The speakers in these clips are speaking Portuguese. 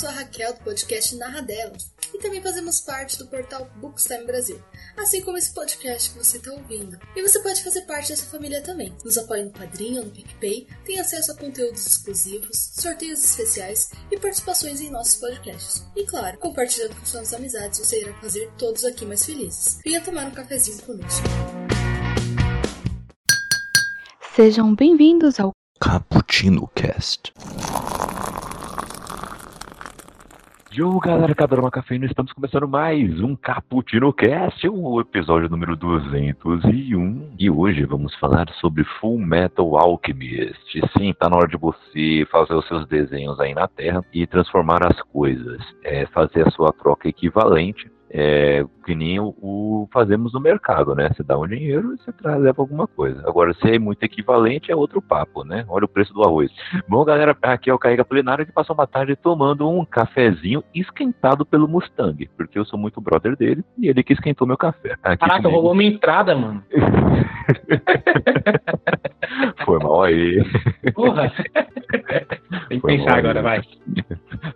sou a Raquel do podcast Narra Delas e também fazemos parte do portal Bookstime Brasil, assim como esse podcast que você está ouvindo. E você pode fazer parte dessa família também. Nos apoie no Padrinho ou no PicPay, tem acesso a conteúdos exclusivos, sorteios especiais e participações em nossos podcasts. E claro, compartilhando com suas amizades, você irá fazer todos aqui mais felizes. Venha tomar um cafezinho conosco. Sejam bem-vindos ao Cappuccino Cast. Yo, galera, cada uma cafeína, estamos começando mais um Cappuccino Cast, o episódio número 201. E hoje vamos falar sobre Full Metal Alchemist. Sim, tá na hora de você fazer os seus desenhos aí na Terra e transformar as coisas, é, fazer a sua troca equivalente é, que nem o, o, fazemos no mercado, né? Você dá um dinheiro e você traz, leva alguma coisa. Agora, se é muito equivalente, é outro papo, né? Olha o preço do arroz. Bom, galera, aqui é o Carrega Plenário que passou uma tarde tomando um cafezinho esquentado pelo Mustang, porque eu sou muito brother dele e ele que esquentou meu café. Aqui Caraca, comigo... roubou minha entrada, mano. Foi mal aí. Porra. Tem que Foi pensar agora, vai.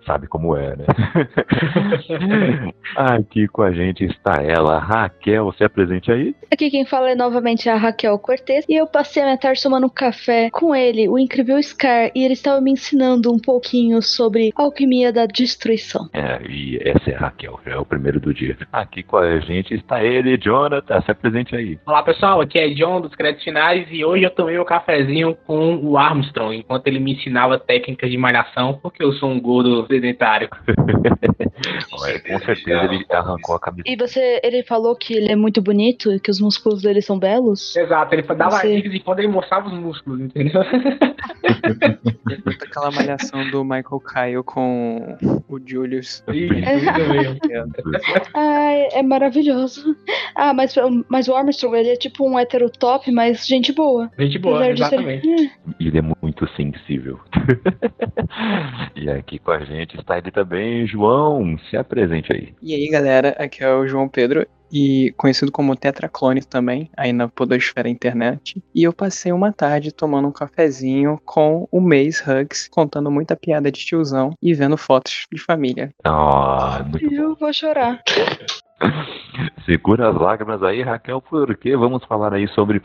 Sabe como é, né? Aqui com a gente está ela, Raquel. Você apresente aí? Aqui quem fala é novamente a Raquel Cortez. E eu passei a minha tarde tomando café com ele, o incrível Scar. E ele estava me ensinando um pouquinho sobre alquimia da destruição. É, e essa é a Raquel, já é o primeiro do dia. Aqui com a gente está ele, Jonathan. Se apresente aí. Olá, pessoal. Aqui é John dos Créditos Finais. E hoje eu tomei o um cafezinho com o Armstrong, enquanto ele me ensinava técnicas de malhação, porque eu sou um gordo sedentário. com certeza ele arrancou a cabeça. E você, ele falou que ele é muito bonito e que os músculos dele são belos? Exato, ele dava você... dicas e quando ele mostrava os músculos, entendeu? Aquela malhação do Michael Kyle com o Julius. Ai, é maravilhoso. Ah, mas, mas o Armstrong, ele é tipo um hétero top, mas gente boa. Gente boa, exatamente. Ele é muito sensível. e aqui com a gente está ele também, João. Se apresente aí. E aí, galera, aqui é o João Pedro e conhecido como Tetraclone também, aí na podosfera internet. E eu passei uma tarde tomando um cafezinho com o Mace Hugs, contando muita piada de tiozão e vendo fotos de família. Ah, eu vou chorar. Segura as lágrimas aí, Raquel, porque vamos falar aí sobre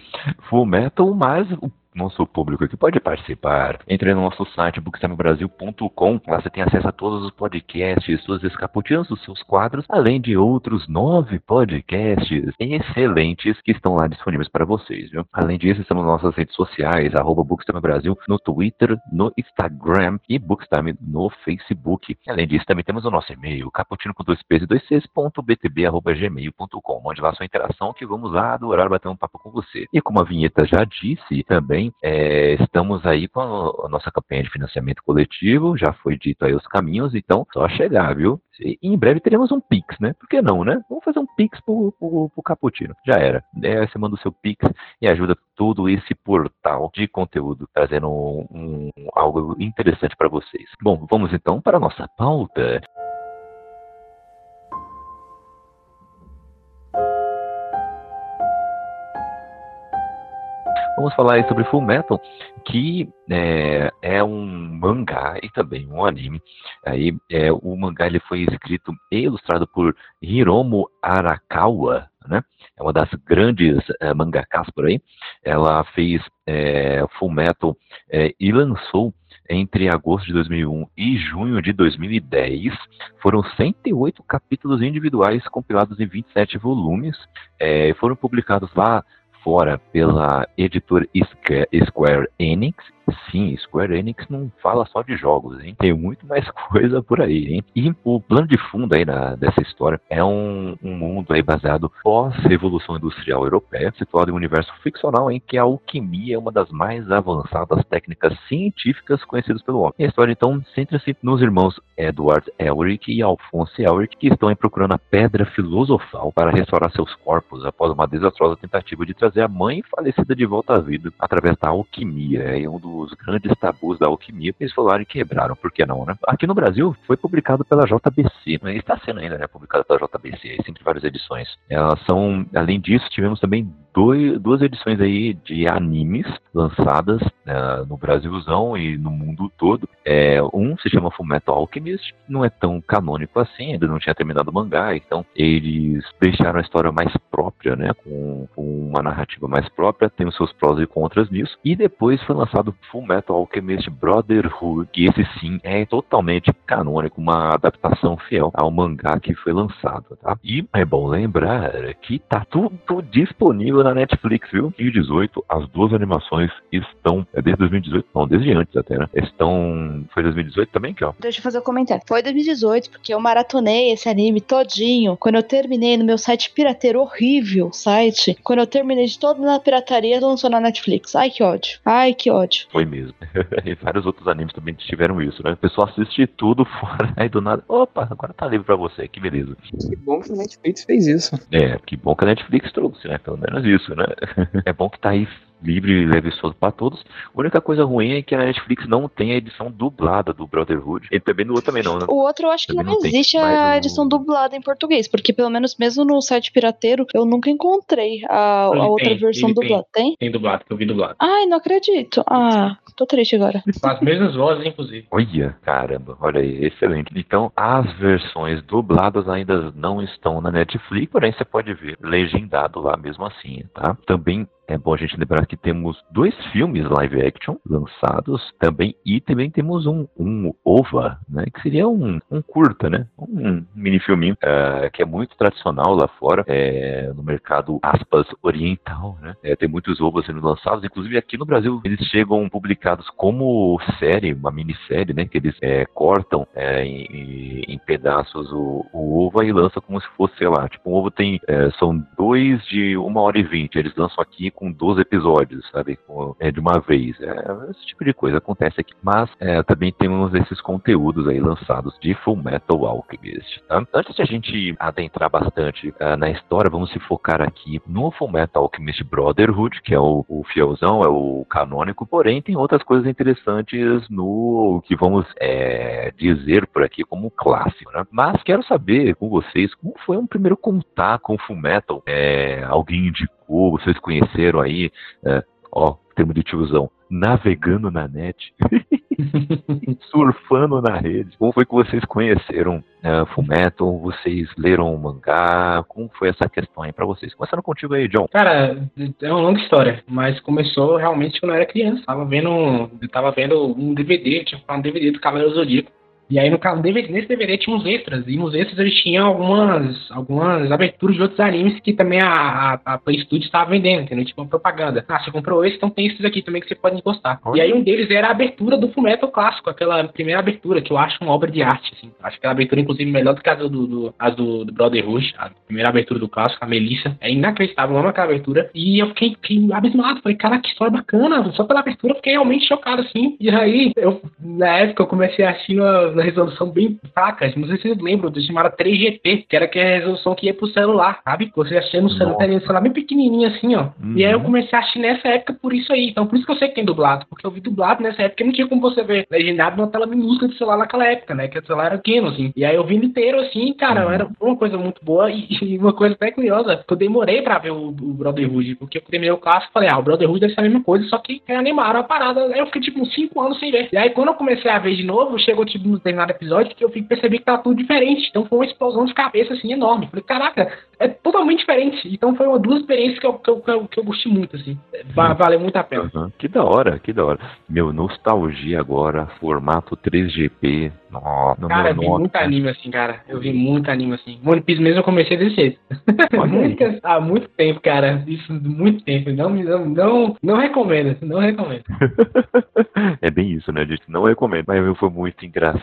Full Metal, mas o nosso público que pode participar. Entre no nosso site bookstamebrasil.com. Lá você tem acesso a todos os podcasts, suas escaputinas dos seus quadros, além de outros nove podcasts excelentes que estão lá disponíveis para vocês. Viu? Além disso, estamos nas nossas redes sociais, arroba Bookstime Brasil, no Twitter, no Instagram e Bookstime no Facebook. Além disso, também temos o nosso e-mail, caputino com dois p's e dois c's, ponto btb, arroba gmail.com. Mande lá sua interação que vamos adorar bater um papo com você. E como a vinheta já disse, também também é, estamos aí com a, nossa campanha de financiamento coletivo, já foi dito aí os caminhos, então só chegar, viu? E em breve teremos um Pix, né? Por que não, né? Vamos fazer um Pix pro, pro, pro Caputino. Já era. É, você manda o seu Pix e ajuda todo esse portal de conteúdo, trazendo um, um, algo interessante para vocês. Bom, vamos então para a nossa pauta. Vamos falar aí sobre Full Metal, que é, é, um mangá e também um anime. Aí, é, o mangá ele foi escrito e ilustrado por Hiromo Arakawa, né? É uma das grandes é, mangakas por aí. Ela fez é, Full Metal é, e lançou entre agosto de 2001 e junho de 2010. Foram 108 capítulos individuais compilados em 27 volumes. É, foram publicados lá fora pela editora Square Enix Sim, Square Enix não fala só de jogos, hein? Tem muito mais coisa por aí, hein? E o plano de fundo aí na, dessa história é um, um mundo aí baseado pós-revolução industrial europeia, situado em um universo ficcional em que a alquimia é uma das mais avançadas técnicas científicas conhecidas pelo homem. E a história então centra-se nos irmãos Edward Elric e Alphonse Elric, que estão procurando a pedra filosofal para restaurar seus corpos após uma desastrosa tentativa de trazer a mãe falecida de volta à vida através da alquimia. É um dos os grandes tabus da alquimia, eles falaram e quebraram, por que não, né? Aqui no Brasil foi publicado pela JBC, mas está sendo ainda, né, publicado pela JBC, sempre várias edições. Elas são, além disso, tivemos também dois, duas edições aí de animes lançadas uh, no Brasilzão e no mundo todo. É, um se chama Fullmetal Alchemist, não é tão canônico assim, ainda não tinha terminado o mangá, então eles deixaram a história mais própria, né, com, com uma narrativa mais própria, tem os seus prós e contras nisso. E depois foi lançado Fullmetal Alchemist Brotherhood, que esse sim é totalmente canônico, uma adaptação fiel ao mangá que foi lançado, tá? E é bom lembrar que tá tudo disponível na Netflix, viu? 2018, as duas animações estão, é desde 2018, não, desde antes até, né? Estão, foi 2018 também, que ó. Deixa eu fazer um comentário. Foi 2018, porque eu maratonei esse anime todinho. Quando eu terminei no meu site pirateiro horrível, site, quando eu terminei de toda na pirataria, lançou na Netflix. Ai, que ódio. Ai, que ódio. Foi mesmo. e vários outros animes também tiveram isso, né? O pessoal assiste tudo fora, aí do nada, opa, agora tá livre pra você, que beleza. Que bom que a Netflix fez isso. É, que bom que a Netflix trouxe, né? Pelo menos isso, né? é bom que tá aí livre, leve e solto para todos. A única coisa ruim é que a Netflix não tem a edição dublada do Brotherhood. E também no outro também não, né? O outro eu acho Também que não, não tem, existe mas a o- edição dublada em português, porque pelo menos mesmo no site pirateiro eu nunca encontrei a, a outra tem, versão tem. dublada. Tem? Tem dublado, que eu vi dublado. Ai, não acredito. Ah, tô triste agora. Com as mesmas vozes, inclusive. Olha, caramba, olha aí, excelente. Então, as versões dubladas ainda não estão na Netflix, porém você pode ver legendado lá mesmo assim, tá? Também é bom a gente lembrar que temos dois filmes live action lançados também, e também temos um, um OVA, né? Que seria um, um curta, né? Um mini filminho eh, que é muito tradicional lá fora, eh, no mercado, aspas, oriental, né? Eh, tem muitos OVAs sendo lançados, inclusive aqui no Brasil eles chegam publicados como série, uma minissérie, né? Que eles eh, cortam eh, em, em- pedaços o, o OVA e lançam como se fosse, sei lá, tipo, um OVA tem, eh, são dois de uma hora e vinte, eles lançam aqui com 12 episódios, sabe? É, de uma vez. É, esse tipo de coisa acontece aqui. Mas é, também temos esses conteúdos aí lançados de Full Metal Alchemist. Tá? Antes de a gente adentrar bastante ah, na história, vamos se focar aqui no Full Metal Alchemist Brotherhood, que é o, o fielzão, é o canônico, porém tem outras coisas interessantes no que vamos é, dizer por aqui como clássico. Né? Mas quero saber com vocês como foi um primeiro contato com Full Metal. É, alguém indicou, vocês conheceram aí, é, ó, termo de tiozão, navegando na net, surfando na rede. Como foi que vocês conheceram é, Fullmetal? Vocês leram o mangá? Como foi essa questão aí pra vocês? Começando contigo aí, John. Cara, é uma longa história, mas começou realmente quando eu era criança. Tava vendo, eu tava vendo um DVD, tinha um DVD do Cavaleiro Zodíaco. E aí no caso, nesse DVD tinha uns extras, e nos extras eles tinham algumas, algumas aberturas de outros animes que também a, a, a Play Studio estava vendendo, entendeu? Tipo uma propaganda. Ah, você comprou esse, então tem esses aqui também que você pode encostar. E aí um deles era a abertura do Fullmetal clássico, aquela primeira abertura, que eu acho uma obra de arte, assim. Acho aquela abertura, inclusive, melhor do que a do, do, as do, do Brotherhood, a primeira abertura do clássico, a Melissa. É inacreditável, eu amo aquela abertura. E eu fiquei, fiquei abismado, falei, cara, que história bacana. Só pela abertura eu fiquei realmente chocado, assim. E aí, eu, na época, eu comecei a assistir uma, resolução bem fraca. Não sei se vocês lembram, do chamado 3GP, que era aquela resolução que ia pro celular, sabe? Você assistia no celular, no celular bem pequenininho assim, ó. Uhum. E aí eu comecei a assistir nessa época por isso aí. Então por isso que eu sei que tem dublado. Porque eu vi dublado nessa época e não tinha como você ver legendado numa tela minúscula de celular naquela época, né? Que o celular era pequeno, assim. E aí eu vi inteiro, assim, cara, Uhum. era uma coisa muito boa e, e uma coisa até curiosa, que eu demorei pra ver o, o Brotherhood, porque eu terminei o clássico e falei, ah, o Brotherhood deve ser a mesma coisa, só que reanimaram a parada. Aí eu fiquei, tipo, uns 5 anos sem ver. E aí quando eu comecei a ver de novo, chegou, tipo, no determinado episódio, que eu fui perceber que tava tudo diferente. Então foi uma explosão de cabeça, assim, enorme. Falei, caraca, é totalmente diferente. Então foi uma duas experiências que eu, que eu, que eu, que eu gostei muito, assim. Va- valeu muito a pena. Uhum. Que da hora, que da hora. Meu, nostalgia agora, formato 3GP. Nossa, Cara, eu vi nossa. muito anime assim, cara. Eu vi muito anime assim. One Piece mesmo eu comecei desse jeito. Há muito tempo, cara. Isso, muito tempo. Não, não, não, não recomendo. Não recomendo. é É bem isso, né? A gente não recomenda. Mas foi muito engraçado.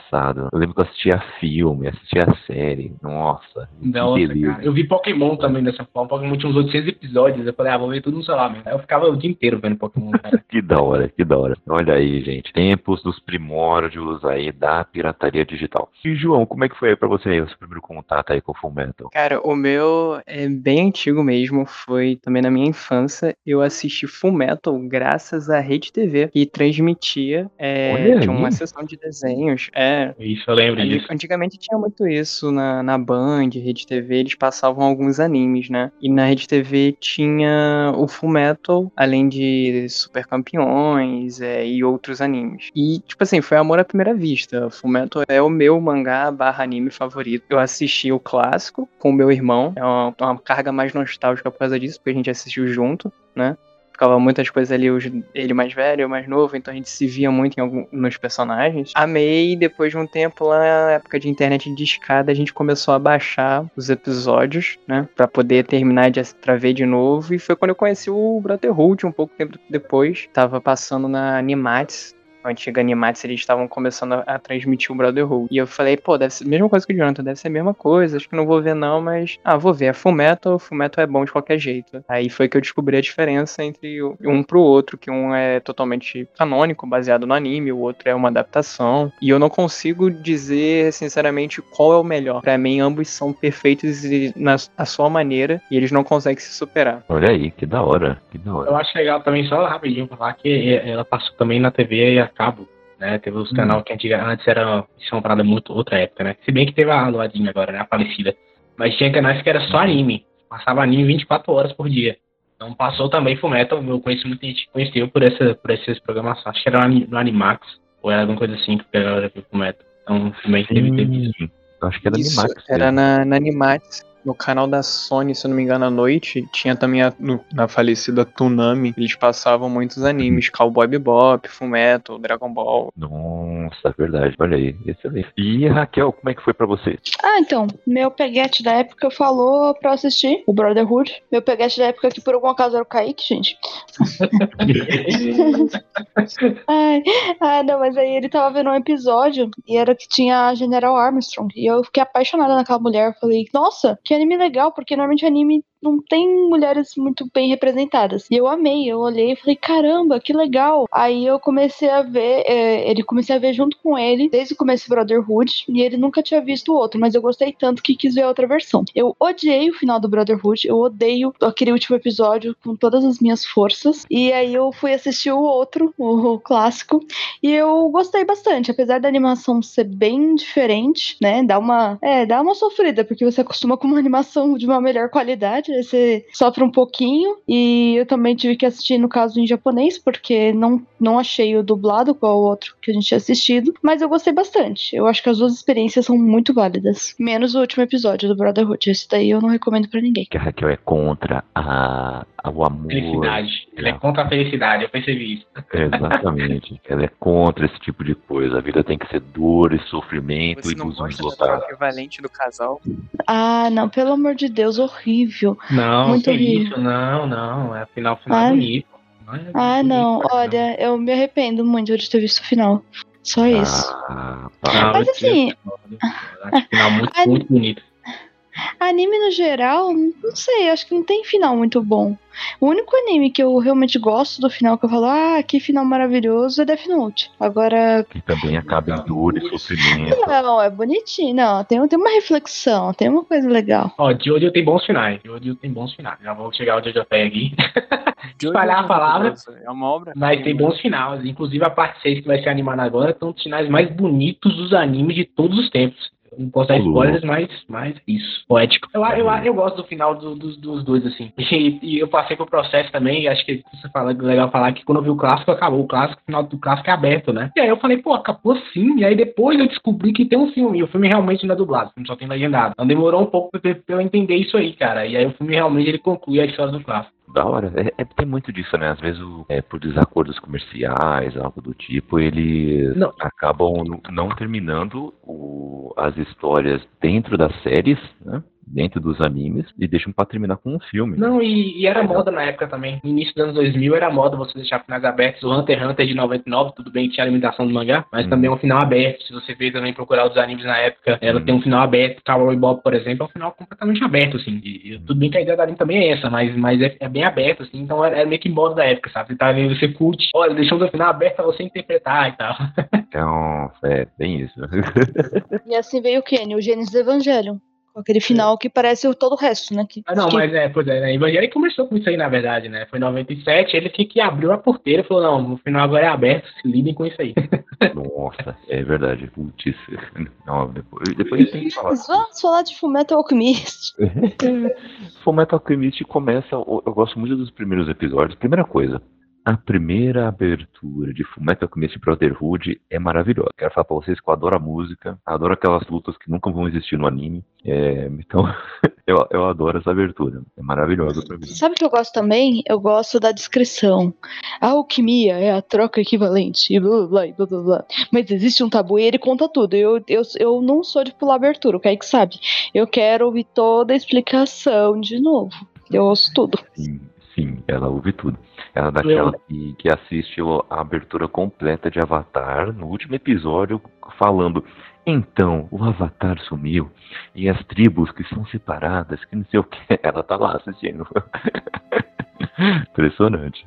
Eu lembro que eu assistia filme, assistia série. Nossa, Nossa, cara. Eu vi Pokémon também dessa forma. Pokémon tinha uns 800 episódios. Eu falei, ah, vou ver tudo no celular mesmo. Aí eu ficava o dia inteiro vendo Pokémon, cara. que da hora, que da hora. Olha aí, gente. Tempos dos primórdios aí da pirataria digital. E, João, como é que foi aí pra você aí, o seu primeiro contato aí com o Full Metal? Cara, o meu é bem antigo mesmo. Foi também na minha infância. Eu assisti Full Metal graças à Rede TV, que transmitia é, tinha uma sessão de desenhos. É, isso, eu lembro disso. Antigamente tinha muito isso na, na Band, Rede TV, eles passavam alguns animes, né? E na Rede TV tinha o Full Metal, além de Super Campeões é, e outros animes. E, tipo assim, foi amor à primeira vista. Full Metal é o meu mangá barra anime favorito. Eu assisti o clássico com o meu irmão, é uma, uma carga mais nostálgica por causa disso, porque a gente assistiu junto, né? Ficava muitas coisas ali, ele mais velho, eu mais novo, então a gente se via muito em personagens. Amei, depois de um tempo lá, na época de internet de escada, a gente começou a baixar os episódios, né, para poder terminar de pra ver de novo, e foi quando eu conheci o Brotherhood um pouco tempo depois, tava passando na Animatis, antiga Animatis, eles estavam começando a, a, transmitir o Brotherhood. E eu falei, pô, deve ser a mesma coisa que o Jonathan, deve ser a mesma coisa, acho que não vou ver não, mas, ah, vou ver, é Full Metal, Full Metal é bom de qualquer jeito. Aí foi que eu descobri a diferença entre um pro outro, que um é totalmente canônico, baseado no anime, o outro é uma adaptação. E eu não consigo dizer, sinceramente, qual é o melhor. Para mim, ambos são perfeitos na, na sua maneira, e eles não conseguem se superar. Olha aí, que da hora, que da hora. Eu acho legal também, só rapidinho, falar que ela passou também na TV e a cabo, né? Teve os canais que antiga, antes era isso é uma parada muito outra época, né? Se bem que teve a Luadinha agora, né? A falecida. Mas tinha canais que era só anime. Passava anime 24 horas por dia. Então passou também Fullmetal, eu conheço muita gente que conheceu por, essa, por essas programações. Acho que era no Animax, ou era alguma coisa assim que pegava Fullmetal. Então também teve, teve isso. Acho que era Isso, Animax. Era na, na Animax. No canal da Sony, se eu não me engano, à noite, tinha também a, no, na falecida Toonami, eles passavam muitos animes, Cowboy Bebop, Fullmetal, Dragon Ball. Nossa, verdade, olha aí, excelente. E Raquel, como é que foi pra você? Ah, então, meu peguete da época falou pra assistir o Brotherhood. Meu peguete da época que por algum acaso era o Kaique, gente. Ai, ah, não, mas aí ele tava vendo um episódio e era que tinha a General Armstrong. E eu fiquei apaixonada naquela mulher. Eu falei, nossa, que anime legal, porque normalmente anime não tem mulheres muito bem representadas. E eu amei, eu olhei e falei, caramba, que legal. Aí eu comecei a ver, é, ele comecei a ver junto com ele, desde o começo do Brotherhood, e ele nunca tinha visto o outro, mas eu gostei tanto que quis ver a outra versão. Eu odiei o final do Brotherhood, eu odeio aquele último episódio com todas as minhas forças, e aí eu fui assistir o outro, o, clássico, e eu gostei bastante, apesar da animação ser bem diferente, né, dá uma, é, dá uma sofrida, porque você acostuma com uma animação de uma melhor qualidade, você sofre um pouquinho. E eu também tive que assistir, no caso, em japonês, porque não, não achei o dublado qual o outro que a gente tinha assistido. Mas eu gostei bastante. Eu acho que as duas experiências são muito válidas. Menos o último episódio do Brotherhood. Esse daí eu não recomendo para ninguém. Que a Raquel é contra a, o amor. Felicidade. Ela é contra a felicidade, eu percebi isso. Exatamente. Ela é contra esse tipo de coisa. A vida tem que ser dor e sofrimento Você e não busões gosta do lotados. equivalente do casal? Ah, não, pelo amor de Deus, horrível. Não, Muito que horrível. isso, não, não. É final, final Ah, bonito. Não é Ah, bonito, não, olha, eu me arrependo muito de ter visto o final. Só isso. Ah, pá. Mas assim- final muito, Ah, muito bonito. Anime no geral, não sei, acho que não tem final muito bom. O único anime que eu realmente gosto do final, que eu falo, ah, que final maravilhoso, é Death Note. Agora, que também acaba em dor e sofrimento. não, é bonitinho, não, tem, tem uma reflexão, tem uma coisa legal. Ó, Jojo tem bons finais. Jojo tem bons finais. Já vou chegar ao Jojo Pé aqui. Espalhar a palavra. É uma obra. Mas tem bons finais. Inclusive a parte 6 que vai ser animada agora estão os finais mais bonitos dos animes de todos os tempos. Não posso dar spoilers, mas, mas isso. Poético. Eu, eu, eu gosto do final do- dos, dos dois, assim. E, e eu passei pro processo também, e acho que você fala, legal falar que quando eu vi o clássico, acabou. O clássico, o final do clássico é aberto, né? E aí eu falei, pô, acabou assim. E aí depois eu descobri que tem um filme. E o filme realmente não é dublado, o filme só tem legendado. Então demorou um pouco pra, pra eu entender isso aí, cara. E aí o filme realmente ele conclui a história do clássico. Da hora. É, é- tem muito disso, né? Às vezes, o- é, por desacordos comerciais, algo do tipo, eles Não. acabam não- terminando o- as histórias dentro das séries, né? Dentro dos animes e deixam pra terminar com um filme. Não, e, e era moda na época também. No início dos anos 2000 era moda você deixar finais abertos. O Hunter x Hunter de 99, tudo bem, tinha a limitação do mangá, mas Hum. também é um final aberto. Se você ver também procurar os animes na época, ela Hum. tem um final aberto. Cowboy Bob, por exemplo, é um final completamente aberto, assim. E, e tudo bem que a ideia do anime também é essa, mas, mas é, é bem aberto, assim. Então era, era meio que moda da época, sabe? Você tá vendo, você curte, olha, deixamos o final aberto pra você interpretar e tal. Então, é bem isso. E assim veio o Kenny, o Gênesis do Evangelion. Com aquele final que parece o todo o resto, né? Que, Ah, não, que- mas é, pois é, né? Evangelho começou com isso aí, na verdade, né? Foi em 97, ele que, que abriu a porteira e falou, não, o final agora é aberto, se lidem com isso aí. Nossa, é verdade. Putz. Não, depois, depois tem que falar. Mas vamos falar de Fullmetal Alchemist. Fullmetal Alchemist começa. Eu gosto muito dos primeiros episódios. Primeira coisa, a primeira abertura de Fullmetal Alchemist Brotherhood é maravilhosa. Quero falar pra vocês que eu adoro a música, adoro aquelas lutas que nunca vão existir no anime. É, então, eu, eu adoro essa abertura. É maravilhosa pra mim. Sabe o que eu gosto também? Eu gosto da descrição. A alquimia é a troca equivalente, e blá blá blá blá blá. Mas existe um tabu e ele conta tudo. Eu, eu, eu não sou de pular abertura, o Kaique sabe. Eu quero ouvir toda a explicação de novo. Eu ouço tudo. Sim, sim, ela ouve tudo. Ela é daquela que, que assiste a abertura completa de Avatar no último episódio, falando. Então, o Avatar sumiu e as tribos que são separadas, que não sei o que, ela tá lá assistindo. Impressionante.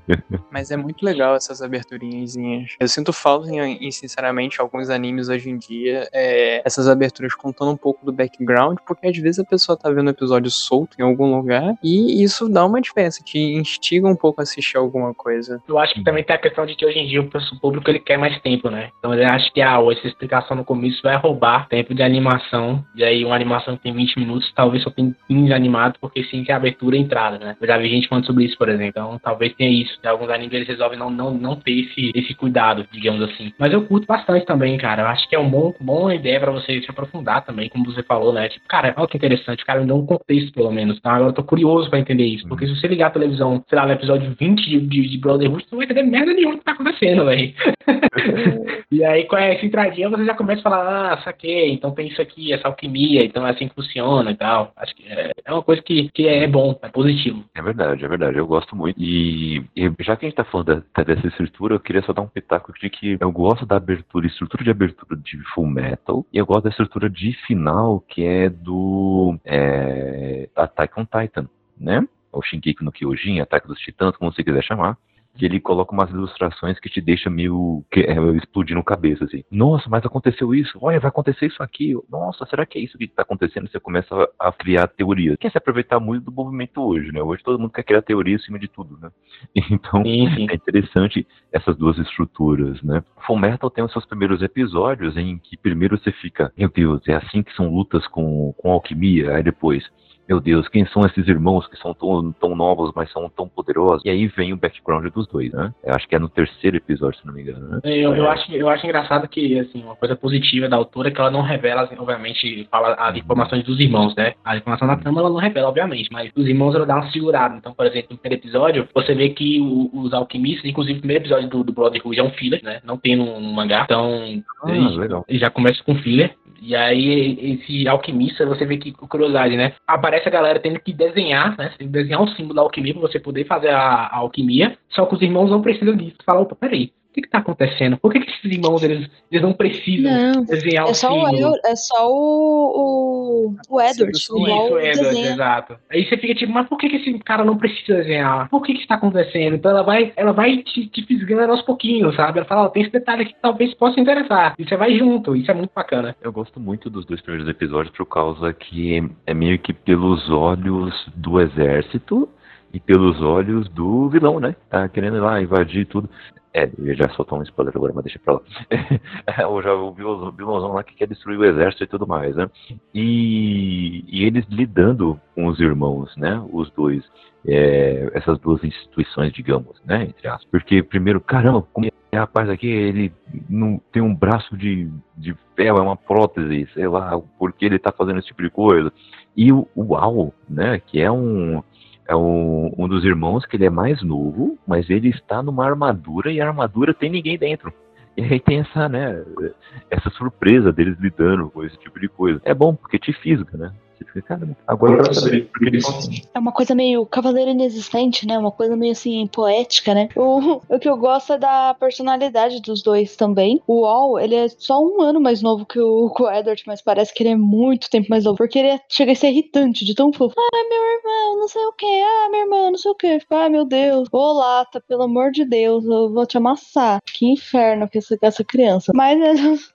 Mas é muito legal essas aberturinhazinhas. Eu sinto falta em, em, sinceramente, alguns animes hoje em dia, é, essas aberturas contando um pouco do background, porque às vezes a pessoa tá vendo o episódio solto em algum lugar e isso dá uma diferença, te instiga um pouco a assistir alguma coisa. Eu acho que também tem a questão de que hoje em dia o público ele quer mais tempo, né? Então ele acha que ah, essa explicação no começo vai roubar tempo de animação. E aí uma animação que tem 20 minutos, talvez só tem 15 animado, porque sim que é a abertura e a entrada, né? Eu já vi gente falando sobre isso, por exemplo. Então talvez tenha isso. Em alguns animes eles resolvem não, não, não ter esse, esse cuidado, digamos assim. Mas eu curto bastante também, cara. Eu acho que é uma bom, boa ideia pra você se aprofundar também, como você falou, né? Tipo, cara, olha que interessante. O cara me deu um contexto, pelo menos. Então agora eu tô curioso pra entender isso. Porque se você ligar a televisão, sei lá, no episódio 20 de, de, de Brotherhood, você não vai entender merda nenhuma que tá acontecendo, velho. e aí, com essa entradinha, você já começa a falar, ah, saquei, então tem isso aqui, essa alquimia, então é assim que funciona e tal. Acho que é, é uma coisa que, que é bom, é positivo. É verdade, é verdade. Eu gosto muito. E, e já que a gente tá falando da- dessa estrutura, eu queria só dar um pitaco de que eu gosto da abertura, estrutura de abertura de Full Metal, e eu gosto da estrutura de final, que é do é, Attack on Titan, né? Ou Shingeki no Kyojin, Ataque dos Titãs, como você quiser chamar. Que ele coloca umas ilustrações que te deixa meio que, é, explodindo cabeça, assim. Nossa, mas aconteceu isso. Olha, vai acontecer isso aqui. Nossa, será que é isso que tá acontecendo? Você começa a, a criar teorias. Quer se aproveitar muito do movimento hoje, né? Hoje todo mundo quer criar teoria em cima de tudo, né? Então, Sim, sim. é interessante essas duas estruturas, né? Full Metal tem os seus primeiros episódios em que primeiro você fica, meu Deus, é assim que são lutas com, com alquimia, aí depois, meu Deus, quem são esses irmãos que são tão, tão novos, mas são tão poderosos? E aí vem o background dos dois, né? Eu acho que é no terceiro episódio, se não me engano, né? Eu, eu, acho, eu acho engraçado que, assim, uma coisa positiva da autora é que ela não revela, assim, obviamente, fala as informações dos irmãos, né? A informação da trama ela não revela, obviamente, mas os irmãos ela dá uma segurada. Então, por exemplo, no primeiro episódio, você vê que o- os alquimistas, inclusive o primeiro episódio do, do Brotherhood é um filler, né? Não tem no, no mangá. Então, Ah, ele- legal. ele já começa com filler. E aí, esse alquimista, você vê que, curiosidade, né? Aparece a galera tendo que desenhar, né? Você tem que desenhar um símbolo da alquimia pra você poder fazer a, a alquimia. Só que os irmãos não precisam disso. Fala, opa, peraí, o que que tá acontecendo? Por que, que esses irmãos, eles, eles não precisam Não. desenhar o É só, o, símbolo? El- é só o, o, o Edward. Isso, o Edward, desenho. exato. Aí você fica tipo, mas por que, que esse cara não precisa desenhar? Por que que está acontecendo? Então ela vai, ela vai te, te fisgando aos pouquinhos, sabe? Ela fala, ó, tem esse detalhe aqui que talvez possa interessar. E você vai junto, isso é muito bacana. Eu gosto muito dos dois primeiros episódios por causa que é meio que pelos olhos do exército e pelos olhos do vilão, né? Tá querendo ir lá invadir tudo. É, eu já soltar um spoiler agora, mas deixa pra lá. ouvi o vilãozão lá que quer destruir o exército e tudo mais, né? E, e eles lidando com os irmãos, né? Os dois. É, essas duas instituições, digamos, né? Entre aspas. Porque, primeiro, caramba, como é rapaz aqui, ele não tem um braço de, de ferro, é uma prótese, sei lá, por que ele tá fazendo esse tipo de coisa. E o, o Al, né, que é um é um, um dos irmãos que ele é mais novo, mas ele está numa armadura e a armadura tem ninguém dentro. E aí tem essa, né, essa surpresa deles lidando com esse tipo de coisa. É bom porque te fisga, né? Você fica, cara, agora eu quero saber É uma coisa meio cavaleiro inexistente, né? Uma coisa meio assim, poética, né? O, o que eu gosto é da personalidade dos dois também. O Wall, ele é só um ano mais novo que o, que o Edward, mas parece que ele é muito tempo mais novo. Porque ele é- chega a ser irritante de tão fofo. Ah, meu irmão, não sei o que. Ah, meu irmão, não sei o que. Ah, meu Deus. Ô, Lata, pelo amor de Deus, eu vou te amassar. Que inferno que essa, essa criança. Mas,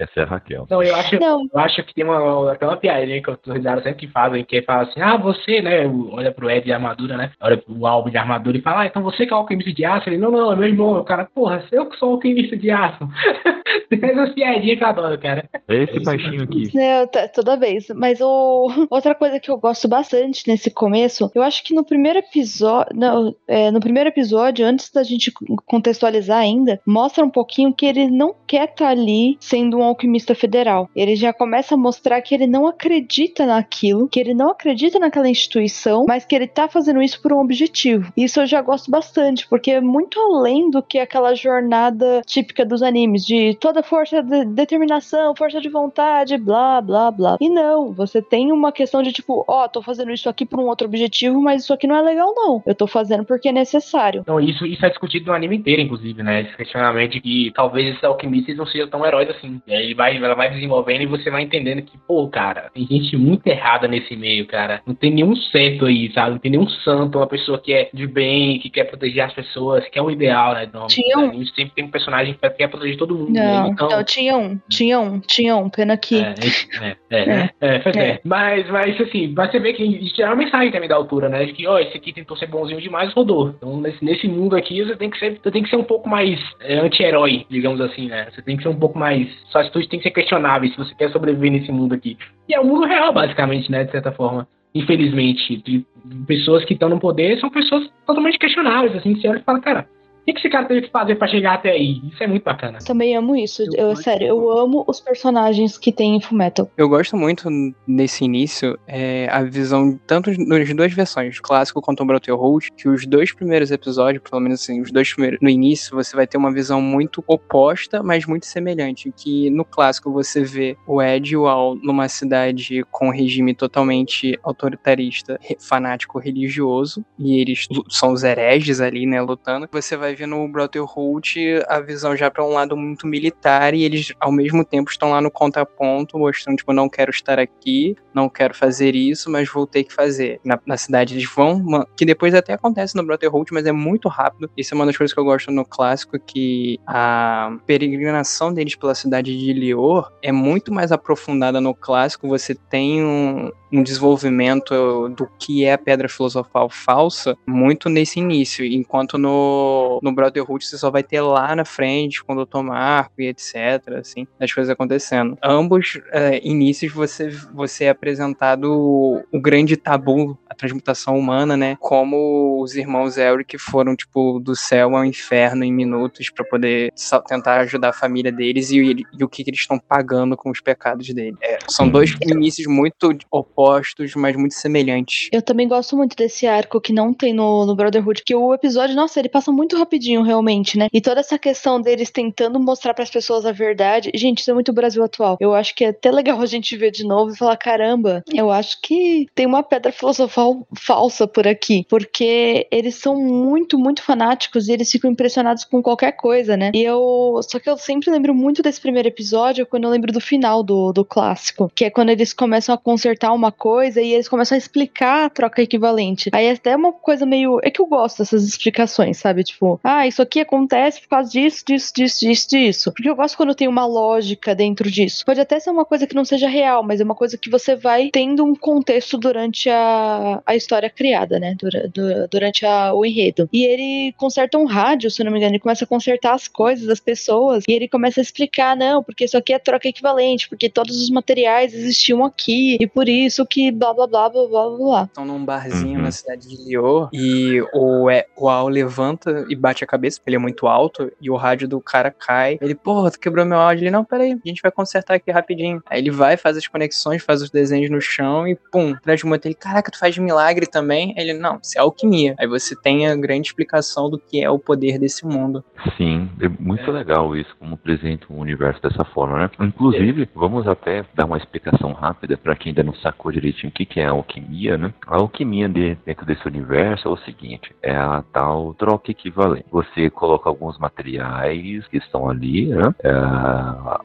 Essa é a Raquel. Não, eu acho, não, eu acho que tem uma, até uma piadinha que eu tô risada sempre que fazem, que fala assim, ah, você, né, olha pro Ed de armadura, né, olha pro álbum de armadura e fala, ah, então você que é o alquimista de aço? Ele, não, não, é meu irmão. O cara, porra, eu que sou o alquimista de aço. tem essas piadinhas que eu adoro, cara. É esse baixinho aqui. Não, tá- toda vez. Mas o... outra coisa que eu gosto bastante nesse começo, eu acho que no primeiro episódio. Não, é, no primeiro episódio, antes da gente contextualizar ainda, mostra um pouquinho que ele não quer estar ali sendo um alquimista federal. Ele já começa a mostrar que ele não acredita naquilo, que ele não acredita naquela instituição, mas que ele tá fazendo isso por um objetivo. Isso eu já gosto bastante, porque é muito além do que aquela jornada típica dos animes, de toda força de determinação, força de vontade, blá, blá, blá. E não, você tem uma questão de tipo, ó, tô fazendo isso aqui por um outro objetivo, mas isso aqui não é legal, não. Eu tô fazendo porque é necessário. Então, isso, isso é discutido no anime inteiro, inclusive, né? Esse questionamento de que talvez esses alquimistas não sejam tão heróis assim. E aí vai, ela vai desenvolvendo e você vai entendendo que, pô, cara, tem gente muito errada nesse meio, cara. Não tem nenhum certo aí, sabe? Não tem nenhum santo, uma pessoa que é de bem, que quer proteger as pessoas, que é o ideal, né? Não, Tinha um- Animes sempre tem um personagem que quer proteger todo mundo. né? Não, Então, não, tinha um, tinha um, tinha um, pena que. É, é, é, né? é, é. É. Mas, mas assim, você ver que isso é uma mensagem também da altura, né? De que, ó, esse aqui tentou ser bonzinho demais, rodou. Então, nesse, nesse mundo aqui, você tem que ser, você tem que ser um pouco mais anti-herói, digamos assim, né? Você tem que ser um pouco mais. Suas atitudes têm que ser questionáveis se você quer sobreviver nesse mundo aqui. E é o mundo real, basicamente, né? De certa forma. Infelizmente, pessoas que estão no poder são pessoas totalmente questionáveis, assim, que você olha e fala, cara, que que esse cara teve que fazer pra chegar até aí? Isso é muito bacana. Também amo isso. Eu Eu, sério, eu amo os personagens que tem em Fullmetal. Eu gosto muito nesse início é, a visão, tanto nas duas versões, clássico quanto o Brotherhood, que os dois primeiros episódios, pelo menos assim, os dois primeiros, no início você vai ter uma visão muito oposta, mas muito semelhante. Que no clássico você vê o Ed e o Al numa cidade com um regime totalmente autoritarista, fanático religioso, e eles são os hereges ali, né, lutando. Você vai ver no Brotherhood a visão já para um lado muito militar e eles ao mesmo tempo estão lá no contraponto, mostrando tipo não quero estar aqui, não quero fazer isso, mas vou ter que fazer. Na, na cidade eles vão, que depois até acontece no Brotherhood, mas é muito rápido. Isso é uma das coisas que eu gosto no clássico que a peregrinação deles pela cidade de Lior é muito mais aprofundada no clássico. Você tem um, um desenvolvimento do que é a pedra filosofal falsa muito nesse início, enquanto no, no Brotherhood você só vai ter lá na frente com o Dr. Marco e etc, assim, as coisas acontecendo. Ambos é, inícios você, você é apresentado o, o grande tabu, a transmutação humana, né, como os irmãos Elric foram, tipo, do céu ao inferno em minutos para poder tentar ajudar a família deles e, e o que, que eles estão pagando com os pecados dele. É, são dois inícios muito opostos, mas muito semelhantes. Eu também gosto muito desse arco que não tem no, no Brotherhood, que o episódio, nossa, ele passa muito rapidinho, realmente, né? E toda essa questão deles tentando mostrar pras pessoas a verdade. Gente, isso é muito Brasil atual. Eu acho que é até legal a gente ver de novo e falar: caramba, eu acho que tem uma pedra filosofal falsa por aqui. Porque eles são muito, muito fanáticos e eles ficam impressionados com qualquer coisa, né? E eu. Só que eu sempre lembro muito desse primeiro episódio quando eu lembro do final do, do clássico. Que é quando eles começam a consertar uma coisa e eles começam a explicar a troca equivalente. Aí é até uma coisa meio. É que eu gosto dessas explicações, sabe? Tipo, ah, isso aqui acontece por causa disso, disso, disso, disso, disso. Porque eu gosto quando tem uma lógica dentro disso. Pode até ser uma coisa que não seja real, mas é uma coisa que você vai tendo um contexto durante a, a história criada, né? Dura- du- durante a- o enredo. E ele conserta um rádio, se não me engano, ele começa a consertar as coisas das pessoas e ele começa a explicar, não, porque isso aqui é troca equivalente, porque todos os materiais existiam aqui e por isso que blá blá blá blá blá blá. blá. Estão num barzinho Uhum. na cidade de Lior e o, é, o Al levanta e bate a cabeça, porque ele é muito alto, e o rádio do cara cai. Ele, porra, tu quebrou meu áudio. Ele, não, peraí, a gente vai consertar aqui rapidinho. Aí ele vai, faz as conexões, faz os desenhos no chão e pum, transmuta ele. Caraca, tu faz milagre também? Ele, não, isso é alquimia. Aí você tem a grande explicação do que é o poder desse mundo. Sim, é muito legal isso, como apresenta o universo dessa forma, né? Inclusive, vamos até dar uma explicação rápida para quem ainda não sacou explicou direitinho o que, que é a alquimia, né? A alquimia de, dentro desse universo é o seguinte: é a tal troca equivalente. Você coloca alguns materiais que estão ali, né? É,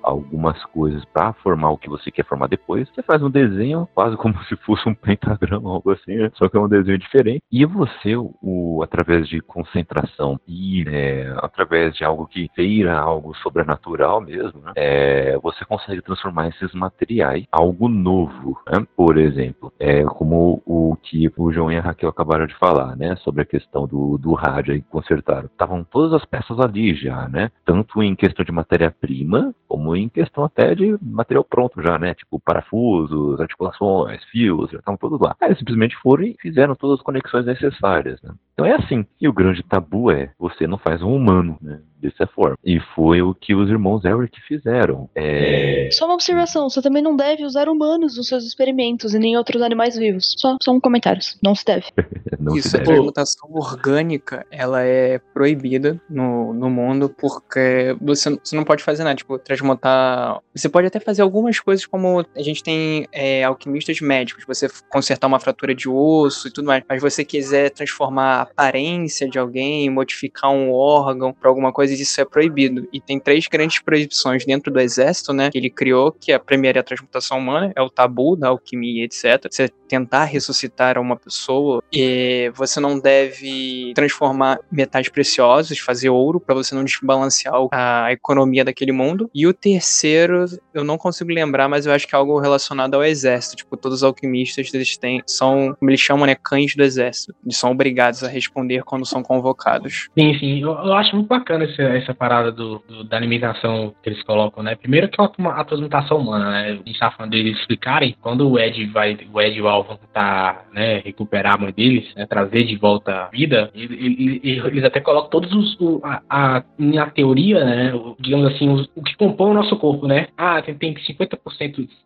algumas coisas para formar o que você quer formar depois. Você faz um desenho quase como se fosse um pentagrama, algo assim, né? só que é um desenho diferente. E você, o, através de concentração e é, através de algo que feira algo sobrenatural mesmo, né? é, você consegue transformar esses materiais algo novo. Né? Por exemplo, é como o que o João e a Raquel acabaram de falar, né? Sobre a questão do, do rádio aí que consertaram. Estavam todas as peças ali já, né? Tanto em questão de matéria-prima, como em questão até de material pronto já, né? Tipo parafusos, articulações, fios, já estavam todos lá. Aí eles simplesmente foram e fizeram todas as conexões necessárias, né? Então é assim. E o grande tabu é, você não faz um humano, né? Dessa forma. E foi o que os irmãos Elric fizeram. É... Só uma observação, você também não deve usar humanos nos seus experimentos e nem outros animais vivos. Só, só um comentário, não se deve. não Isso, se deve. a transmutação orgânica, ela é proibida no, no mundo porque você, você não pode fazer nada, tipo, transmutar... Você pode até fazer algumas coisas como a gente tem é, alquimistas médicos, você consertar uma fratura de osso e tudo mais, mas você quiser transformar a aparência de alguém, modificar um órgão para alguma coisa isso é proibido. E tem três grandes proibições dentro do exército, né? Que ele criou, que a primeira é a transmutação humana, é o tabu da alquimia, etc. Você tentar ressuscitar uma pessoa, e você não deve transformar metais preciosos, fazer ouro, para você não desbalancear a economia daquele mundo. E o terceiro, eu não consigo lembrar, mas eu acho que é algo relacionado ao exército. Tipo, todos os alquimistas, eles têm, são, como eles chamam, né, cães do exército. Eles são obrigados a responder quando são convocados. Sim, sim. Eu, eu acho muito bacana esse essa parada do, do, da alimentação que eles colocam, né? Primeiro que é uma, a transmutação humana, né? A gente tá falando deles explicarem, quando o Ed vai, o Ed e o Al vão tentar, né, recuperar a mãe deles, né, trazer de volta a vida, eles, eles até colocam todos os, o, a, a, na teoria, né, digamos assim, os, o que compõe o nosso corpo, né? Ah, tem, tem 50%,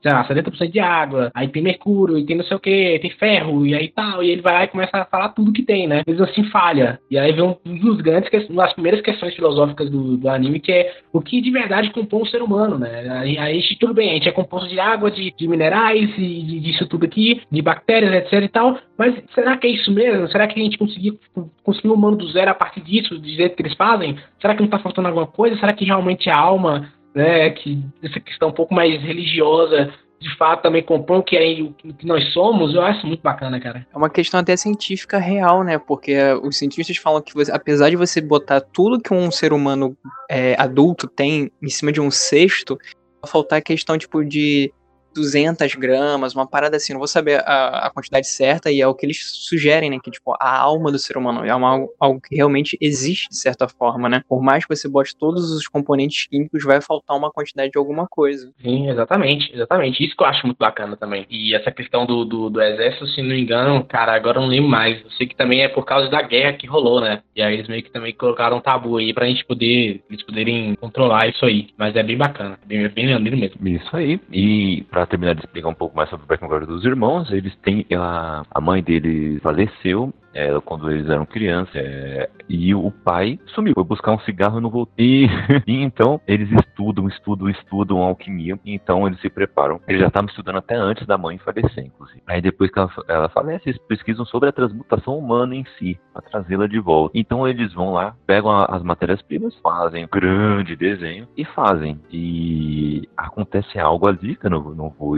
sei lá, 70% de água, aí tem mercúrio, e tem não sei o que, tem ferro, e aí tal, e ele vai lá e começa a falar tudo que tem, né? Eles assim falha. E aí vem um, dos grandes, uma das primeiras questões filosóficas filosóficas do, do, anime, que é o que de verdade compõe o ser humano, né? Aí, aí tudo bem, a gente é composto de água, de, de minerais, e de, disso tudo aqui, de bactérias, etc e tal, mas será que é isso mesmo? Será que a gente conseguiu construir um humano do zero a partir disso, do jeito que eles fazem? Será que não está faltando alguma coisa? Será que realmente a alma, né, que essa questão um pouco mais religiosa de fato também compõem o que, é, o que nós somos, eu acho muito bacana, cara. É uma questão até científica real, né? Porque os cientistas falam que você, apesar de você botar tudo que um ser humano é, adulto tem em cima de um cesto, faltar a questão tipo de 200 gramas, uma parada assim, não vou saber a, a, quantidade certa, e é o que eles sugerem, né, que, tipo, a alma do ser humano é uma, algo que realmente existe, de certa forma, né, por mais que você bote todos os componentes químicos, vai faltar uma quantidade de alguma coisa. Sim, exatamente, exatamente, isso que eu acho muito bacana também, e essa questão do, do, do exército, se não me engano, cara, agora eu não lembro mais, eu sei que também é por causa da guerra que rolou, né, e aí eles meio que também colocaram um tabu aí pra gente poder, eles poderem controlar isso aí, mas é bem bacana, bem, bem maneiro mesmo. Isso aí, e pra terminar de explicar um pouco mais sobre o background dos irmãos, eles têm. A, a mãe dele faleceu é, quando eles eram crianças. É, e o pai sumiu, foi buscar um cigarro e não voltou. E, e, então eles estudam, estudam, estudam alquimia. E então eles se preparam. Eles já estavam estudando até antes da mãe falecer, inclusive. Aí depois que ela, ela falece, eles pesquisam sobre a transmutação humana em si, para trazê-la de volta. Então eles vão lá, pegam a, as matérias-primas, fazem um grande desenho e fazem. E acontece algo ali, que eu não, não vou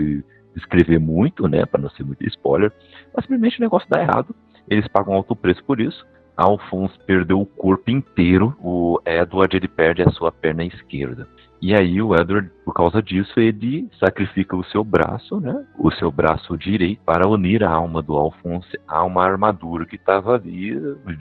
escrever muito, né, para não ser muito spoiler, mas simplesmente o negócio dá errado eles pagam alto preço por isso. Alphonse perdeu o corpo inteiro, o Edward ele perde a sua perna esquerda. E aí o Edward, por causa disso, ele sacrifica o seu braço, né? O seu braço direito para unir a alma do Alphonse a uma armadura que estava ali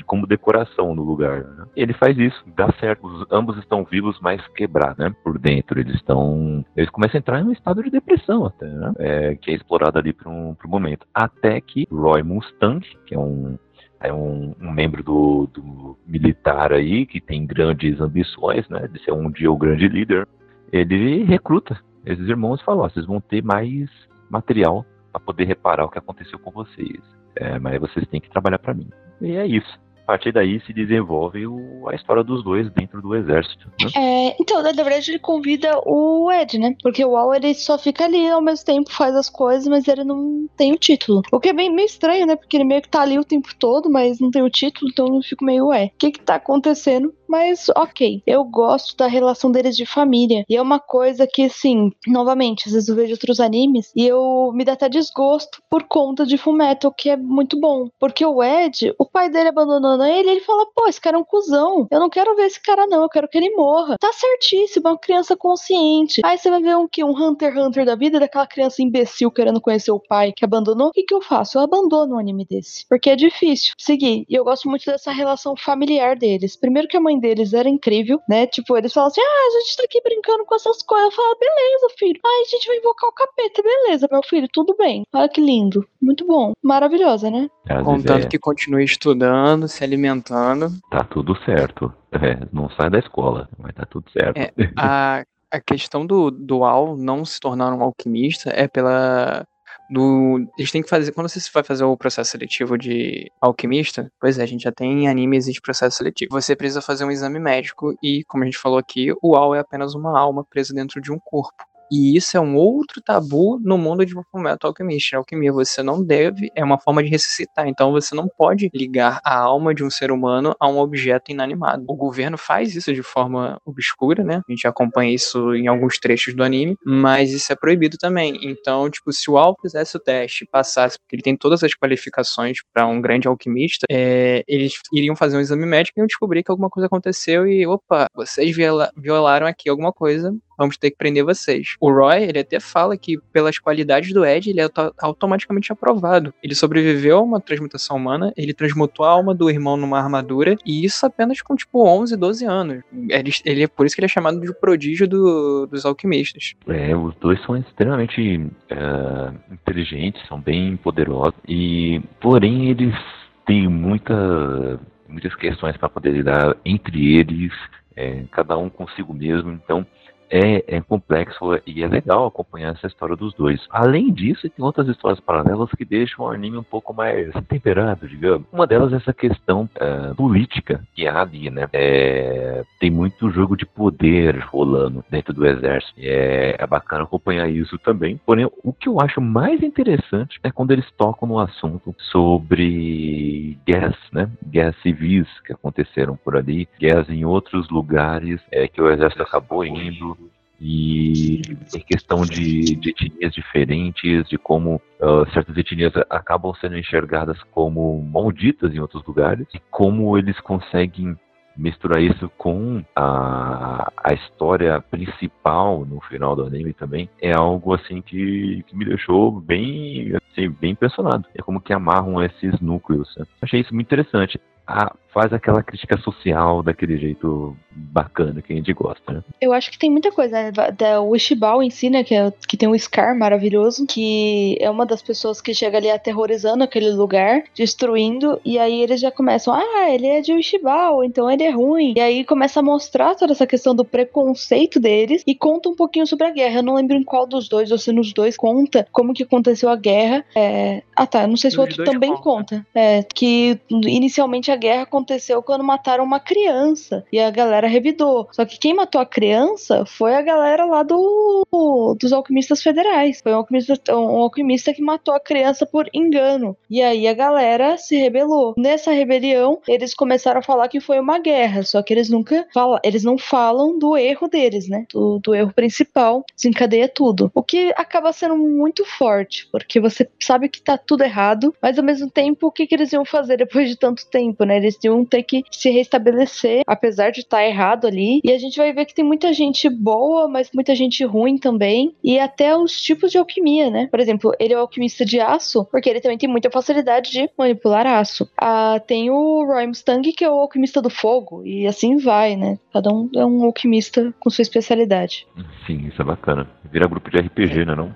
como decoração no lugar. Né? Ele faz isso, dá certo. Os, ambos estão vivos, mas quebrados, né? Por dentro. Eles estão. Eles começam a entrar em um estado de depressão até, né? É, que é explorado ali por um, por um momento. Até que Roy Mustang, que é um é um, um membro do, do, militar aí que tem grandes ambições, né, de ser um dia o grande líder. Ele recruta esses irmãos e fala: ó, vocês vão ter mais material para poder reparar o que aconteceu com vocês, é, mas vocês têm que trabalhar para mim. E é isso. Partir daí se desenvolve o, a história dos dois dentro do exército. Né? É, então, na verdade, ele convida o Ed, né? Porque o Al ele só fica ali ao mesmo tempo, faz as coisas, mas ele não tem o título. O que é bem meio estranho, né? Porque ele meio que tá ali o tempo todo, mas não tem o título, então eu fico meio, ué, o que que tá acontecendo? Mas ok, eu gosto da relação deles de família. E é uma coisa que, assim, novamente, às vezes eu vejo outros animes e eu me dá até desgosto por conta de Fullmetal, que é muito bom. Porque o Ed, o pai dele abandonando ele, ele fala, pô, esse cara é um cuzão. Eu não quero ver esse cara, não. Eu quero que ele morra. Tá certíssimo, é uma criança consciente. Aí você vai ver um que? Um Hunter x Hunter da vida, daquela criança imbecil querendo conhecer o pai que abandonou. O que, que eu faço? Eu abandono um anime desse. Porque é difícil seguir. E eu gosto muito dessa relação familiar deles. Primeiro que a mãe deles era incrível, né? Tipo, eles falam assim: ah, a gente tá aqui brincando com essas coisas. Eu falo, beleza, filho. Ah, a gente vai invocar o capeta. Beleza, meu filho, tudo bem. Olha que lindo. Muito bom. Maravilhosa, né? Às Contanto vezes é, que continue estudando, se alimentando. tá tudo certo. É, não sai da escola, mas tá tudo certo. É, a, a questão do, do Al não se tornar um alquimista é pela. Do, eles têm que fazer. Quando você vai fazer o processo seletivo de alquimista, pois é, a gente já tem em anime, existe processo seletivo. Você precisa fazer um exame médico e, como a gente falou aqui, o Al é apenas uma alma presa dentro de um corpo. E isso é um outro tabu no mundo de Fullmetal Alchemist. A alquimia você não deve, é uma forma de ressuscitar. Então você não pode ligar a alma de um ser humano a um objeto inanimado. O governo faz isso de forma obscura, né? A gente acompanha isso em alguns trechos do anime, mas isso é proibido também. Então, tipo, se o Al fizesse o teste passasse, porque ele tem todas as qualificações para um grande alquimista, é, eles iriam fazer um exame médico e iam descobrir que alguma coisa aconteceu e, opa, vocês viola- violaram aqui alguma coisa, vamos ter que prender vocês. O Roy, ele até fala que pelas qualidades do Ed, ele é auto- automaticamente aprovado. Ele sobreviveu a uma transmutação humana, ele transmutou a alma do irmão numa armadura, e isso apenas com, tipo, 11, 12 anos. Ele, ele é por isso que ele é chamado de prodígio do- dos alquimistas. É, os dois são extremamente é, inteligentes, são bem poderosos e, porém, eles têm muita, muitas questões para poder lidar entre eles, é, cada um consigo mesmo. Então, é, é complexo e é legal acompanhar essa história dos dois. Além disso, tem outras histórias paralelas que deixam o anime um pouco mais temperado, digamos. Uma delas é essa questão é, política que há ali, né? É, tem muito jogo de poder rolando dentro do exército. É, é bacana acompanhar isso também. Porém, o que eu acho mais interessante é quando eles tocam no assunto sobre guerras, né? Guerras civis que aconteceram por ali, guerras em outros lugares é, que o exército acabou indo e em questão de, de etnias diferentes, de como ah, certas etnias acabam sendo enxergadas como malditas em outros lugares, e como eles conseguem misturar isso com a, a história principal no final do anime também, é algo assim que, que me deixou bem, assim, bem impressionado. É como que amarram esses núcleos. né? Achei isso muito interessante. Ah, faz aquela crítica social daquele jeito bacana que a gente gosta, né? Eu acho que tem muita coisa, né? Da- Ishibao em si, né? Que, é- que tem um Scar maravilhoso, que é uma das pessoas que chega ali aterrorizando aquele lugar, destruindo, e aí eles já começam, ah, ele é de Ishibao, então ele é ruim. E aí começa a mostrar toda essa questão do preconceito deles e conta um pouquinho sobre a guerra. Eu não lembro em qual dos dois, ou se nos dois conta como que aconteceu a guerra. É... Ah, tá. Não sei se o outro também conta. conta. É, que inicialmente a guerra aconteceu quando mataram uma criança e a galera revidou. Só que quem matou a criança foi a galera lá do dos alquimistas federais. Foi um alquimista, um alquimista que matou a criança por engano. E aí a galera se rebelou. Nessa rebelião, eles começaram a falar que foi uma guerra, só que eles nunca falam, eles não falam do erro deles, né? Do, do erro principal, desencadeia tudo. O que acaba sendo muito forte, porque você sabe que tá tudo errado, mas ao mesmo tempo, o que, que eles iam fazer depois de tanto tempo, né? Eles iam ter que se restabelecer, apesar de estar errado ali. E a gente vai ver que tem muita gente boa, mas muita gente ruim também. E até os tipos de alquimia, né? Por exemplo, ele é o alquimista de aço, porque ele também tem muita facilidade de manipular aço. Ah, tem o Roy Mustang, que é o alquimista do fogo, e assim vai, né? Cada um é um alquimista com sua especialidade. Sim, isso é bacana. Vira grupo de RPG, né não?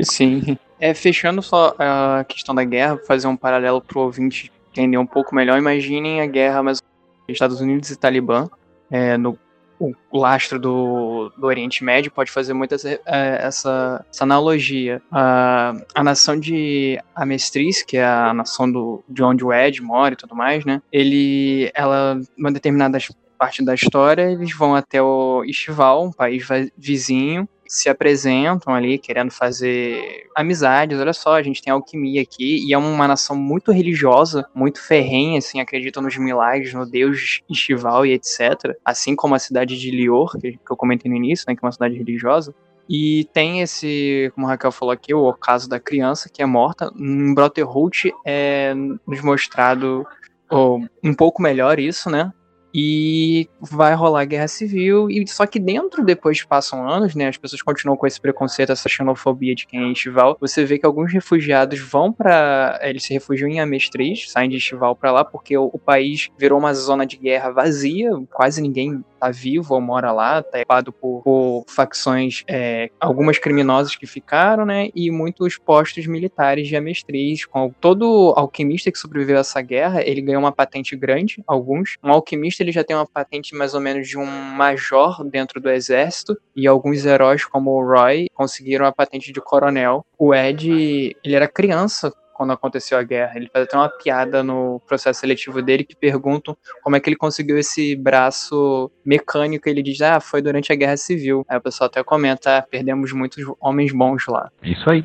Sim. É, fechando só a questão da guerra, fazer um paralelo pro ouvinte entender um pouco melhor. Imaginem a guerra mais Estados Unidos e Talibã, é, no o lastro do, do Oriente Médio pode fazer muito essa, essa, essa analogia. A, a nação de Amestriz, que é a nação do, de onde o Ed mora e tudo mais, né? Ele, ela, uma determinada parte da história, eles vão até o Estival, um país vizinho, se apresentam ali querendo fazer amizades. Olha só, a gente tem alquimia aqui e é uma nação muito religiosa, muito ferrenha, assim, acreditam nos milagres, no deus estival e etc. Assim como a cidade de Lior, que eu comentei no início, né, que é uma cidade religiosa. E tem esse, como a Raquel falou aqui, o caso da criança que é morta. Em Brotherhood é nos mostrado oh, um pouco melhor isso, né? E vai rolar guerra civil e só que dentro depois passam anos, né, as pessoas continuam com esse preconceito, essa xenofobia de quem é estival. Você vê que alguns refugiados vão para eles se refugiam em Amestriz, saem de estival para lá porque o, o, país virou uma zona de guerra vazia, quase ninguém tá vivo ou mora lá, tá ocupado por, por facções, é, algumas criminosas que ficaram, né, e muitos postos militares de Amestriz. Com todo alquimista que sobreviveu a essa guerra, ele ganhou uma patente grande, alguns. Um alquimista ele já tem uma patente mais ou menos de um major dentro do exército, e alguns heróis como o Roy conseguiram a patente de coronel. O Ed, ele era criança quando aconteceu a guerra. Ele faz até uma piada no processo seletivo dele que perguntam como é que ele conseguiu esse braço mecânico. Ele diz, ah, foi durante a guerra civil. Aí o pessoal até comenta, ah, perdemos muitos homens bons lá. Isso aí.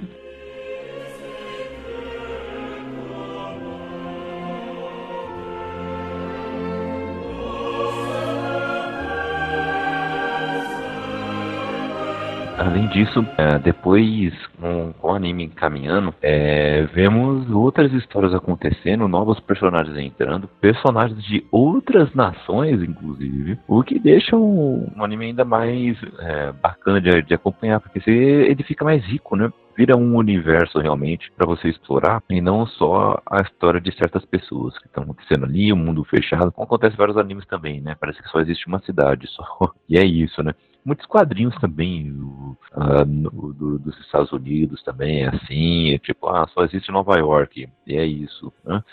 Além disso, é, depois, com, o anime caminhando, é, vemos outras histórias acontecendo, novos personagens entrando, personagens de outras nações, inclusive, o que deixa um, um anime ainda mais é, bacana de, de, acompanhar, porque você, ele fica mais rico, né? Vira um universo realmente para você explorar e não só a história de certas pessoas que estão acontecendo ali, o um mundo fechado, como acontece em vários animes também, né? Parece que só existe uma cidade só. E é isso, né? Muitos quadrinhos também uh, no, do, dos Estados Unidos também assim, tipo, ah, só existe Nova York, e é isso. Né?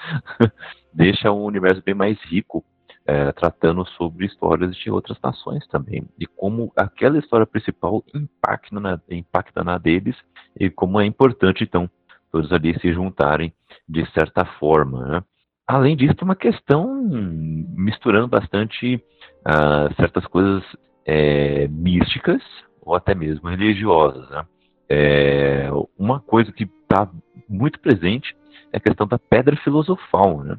Deixa um universo bem mais rico, é, tratando sobre histórias de outras nações também, e como aquela história principal impacta na, impacta na deles, e como é importante, então, todos ali se juntarem de certa forma. Né? Além disso, tem uma questão misturando bastante uh, certas coisas é, místicas ou até mesmo religiosas. Né? É, uma coisa que está muito presente é a questão da pedra filosofal. Né?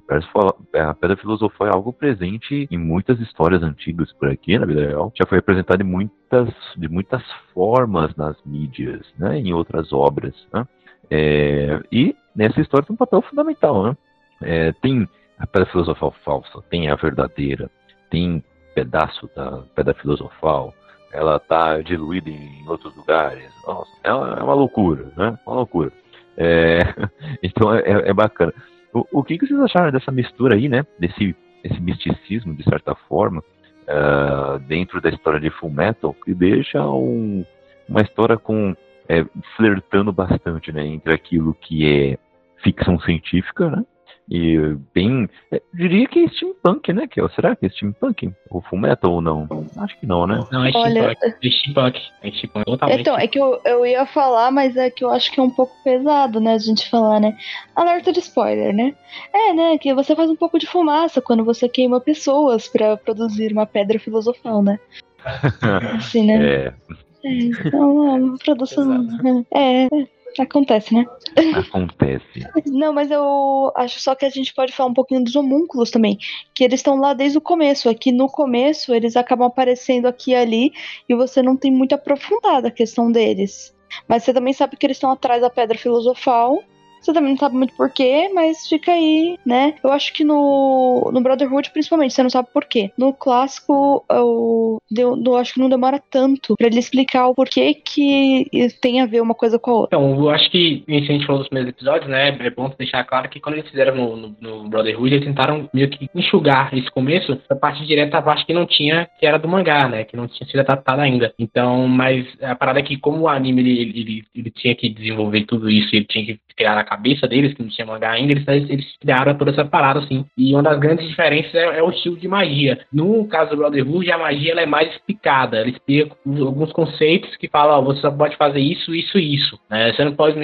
A pedra filosofal é algo presente em muitas histórias antigas por aqui na vida real. Já foi representada em muitas, de muitas formas nas mídias, né? em outras obras. Né? É, e nessa história tem um papel fundamental. Né? É, tem a pedra filosofal falsa, tem a verdadeira, tem pedaço da pedra filosofal, ela está diluída em outros lugares. Nossa, é uma, é uma loucura, né? Uma loucura. É, então é, é, bacana. O, o que, que, vocês acharam dessa mistura aí, né? Desse esse misticismo, de certa forma, uh, dentro da história de Full Metal, que deixa um, uma história com é, flertando bastante, né? Entre aquilo que é ficção científica, né? E bem. É, diria que é steampunk, né, Kel? Será que é steampunk? Ou full metal ou não? Acho que não, né? Não, é steampunk. É steampunk. É steampunk. Então, é que eu, eu ia falar, mas é que eu acho que é um pouco pesado, né, a gente falar, né? Alerta de spoiler, né? É, né, que você faz um pouco de fumaça quando você queima pessoas para produzir uma pedra filosofal, né? Assim, né? É. É, então, é uma produção. é, Acontece, né? Acontece. Não, mas eu acho só que a gente pode falar um pouquinho dos homúnculos também. Que eles estão lá desde o começo. Aqui no começo eles acabam aparecendo aqui e ali e você não tem muito aprofundada a questão deles. Mas você também sabe que eles estão atrás da pedra filosofal você também não sabe muito porquê, mas fica aí, né? Eu acho que no, no Brotherhood, principalmente, você não sabe porquê. No clássico, eu, eu, eu acho que não demora tanto para ele explicar o porquê que tem a ver uma coisa com a outra. Então, eu acho que, a gente falou dos primeiros episódios, né? É bom deixar claro que quando eles fizeram no, no, no Brotherhood, eles tentaram meio que enxugar esse começo pra parte direta a parte que não tinha, que era do mangá, né? Que não tinha sido adaptada ainda. Então, mas a parada é que, como o anime ele, ele, ele tinha que desenvolver tudo isso, ele tinha que criaram a cabeça deles, que não tinha mangá ainda, eles, eles criaram toda essa parada, assim. E uma das grandes diferenças é, é o estilo de magia. No caso do Brotherhood, a magia ela é mais explicada. Ela explica alguns conceitos que falam, ó, você só pode fazer isso, isso e isso. Né? Você não pode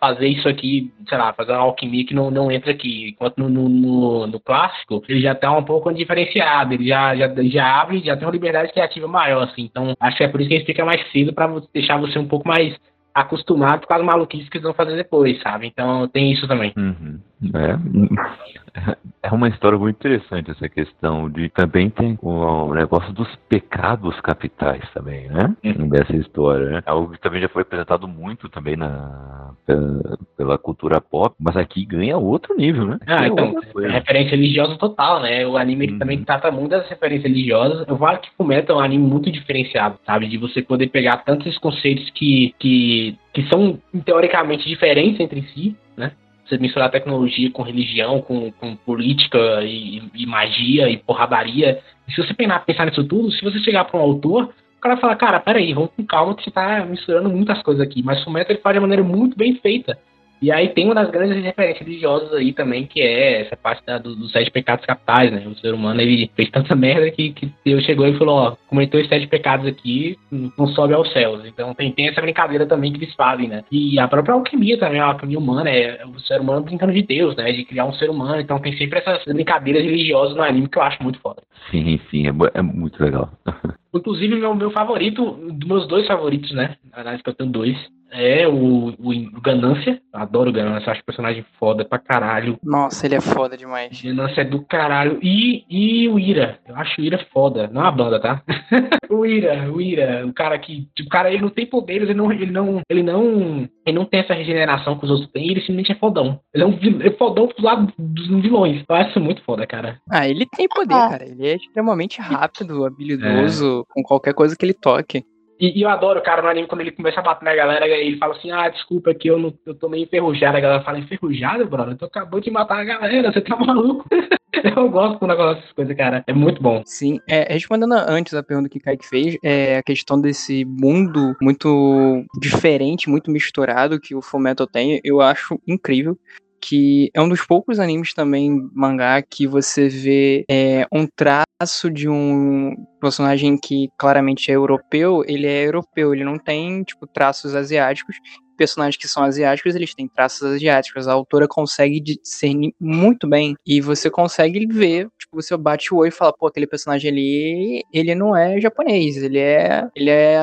fazer isso aqui, sei lá, fazer uma alquimia que não, não entra aqui. Enquanto no, no, no, no clássico, ele já tá um pouco diferenciado, ele já, já, já abre, já tem uma liberdade criativa maior, assim. Então, acho que é por isso que ele explica mais cedo para deixar você um pouco mais acostumado com as maluquices que eles vão fazer depois, sabe? Então tem isso também. Uhum. É, é uma história muito interessante essa questão de também tem o, negócio dos pecados capitais também, né? Uhum. Dessa história, né? Algo que também já foi apresentado muito também na pela, pela cultura pop, mas aqui ganha outro nível, né? Ah, então, é referência religiosa total, né? O anime uhum. também trata muito das referências religiosas. Eu falo que Fullmetal é um anime muito diferenciado, sabe? De você poder pegar tantos conceitos que, que, que são teoricamente diferentes entre si, né? você misturar tecnologia com religião, com, com política e, e, magia e porradaria. E se você pensar, nisso tudo, se você chegar para um autor, o cara fala, cara, peraí, vamos com calma que você está misturando muitas coisas aqui. Mas o método ele faz de maneira muito bem feita. E aí tem uma das grandes referências religiosas aí também, que é essa parte da, do, dos sete pecados capitais, né? O ser humano, ele fez tanta merda que, que Deus chegou e falou, ó, cometeu os sete pecados aqui, não sobe aos céus. Então tem, tem essa brincadeira também que eles fazem, né? E a própria alquimia também, a alquimia humana, é o ser humano brincando de Deus, né? De criar um ser humano. Então tem sempre essas brincadeiras religiosas no anime que eu acho muito foda. Sim, sim, é, é muito legal. Inclusive, meu, meu favorito, dos meus dois favoritos, né? Na verdade, que eu tenho dois, é o, o, Ganância. Adoro o Ganância, acho o personagem foda pra caralho. Nossa, ele é foda demais. Ganância é do caralho. E, e o Ira. Eu acho o Ira foda. Não a banda, tá? o Ira, o Ira, o cara que. Tipo, o cara, ele não tem poderes, ele não. Ele não. Ele não. Ele não tem essa regeneração que os outros têm, ele simplesmente é fodão. Ele é um é fodão do lado dos vilões. Eu acho isso muito foda, cara. Ah, ele tem poder, ah. cara. Ele é extremamente rápido, habilidoso, é. com qualquer coisa que ele toque. E, e, eu adoro cara no anime quando ele começa a bater na galera ele fala assim: Ah, desculpa que eu, não, eu tô meio enferrujado. A galera fala: Enferrujado, brother? Tu acabou de matar a galera, você tá maluco? eu gosto do negócio dessas coisas, cara. É muito bom. Sim, é, respondendo antes a pergunta que o Kaique fez, é a questão desse mundo muito diferente, muito misturado que o Fullmetal tem, eu acho incrível que é um dos poucos animes também mangá que você vê é, um traço de um personagem que claramente é europeu, ele é europeu, ele não tem tipo traços asiáticos personagens que são asiáticos, eles têm traços asiáticos. A autora consegue discernir muito bem e você consegue ver, tipo, você bate o olho e fala, pô, aquele personagem ali, ele não é japonês, ele é, ele é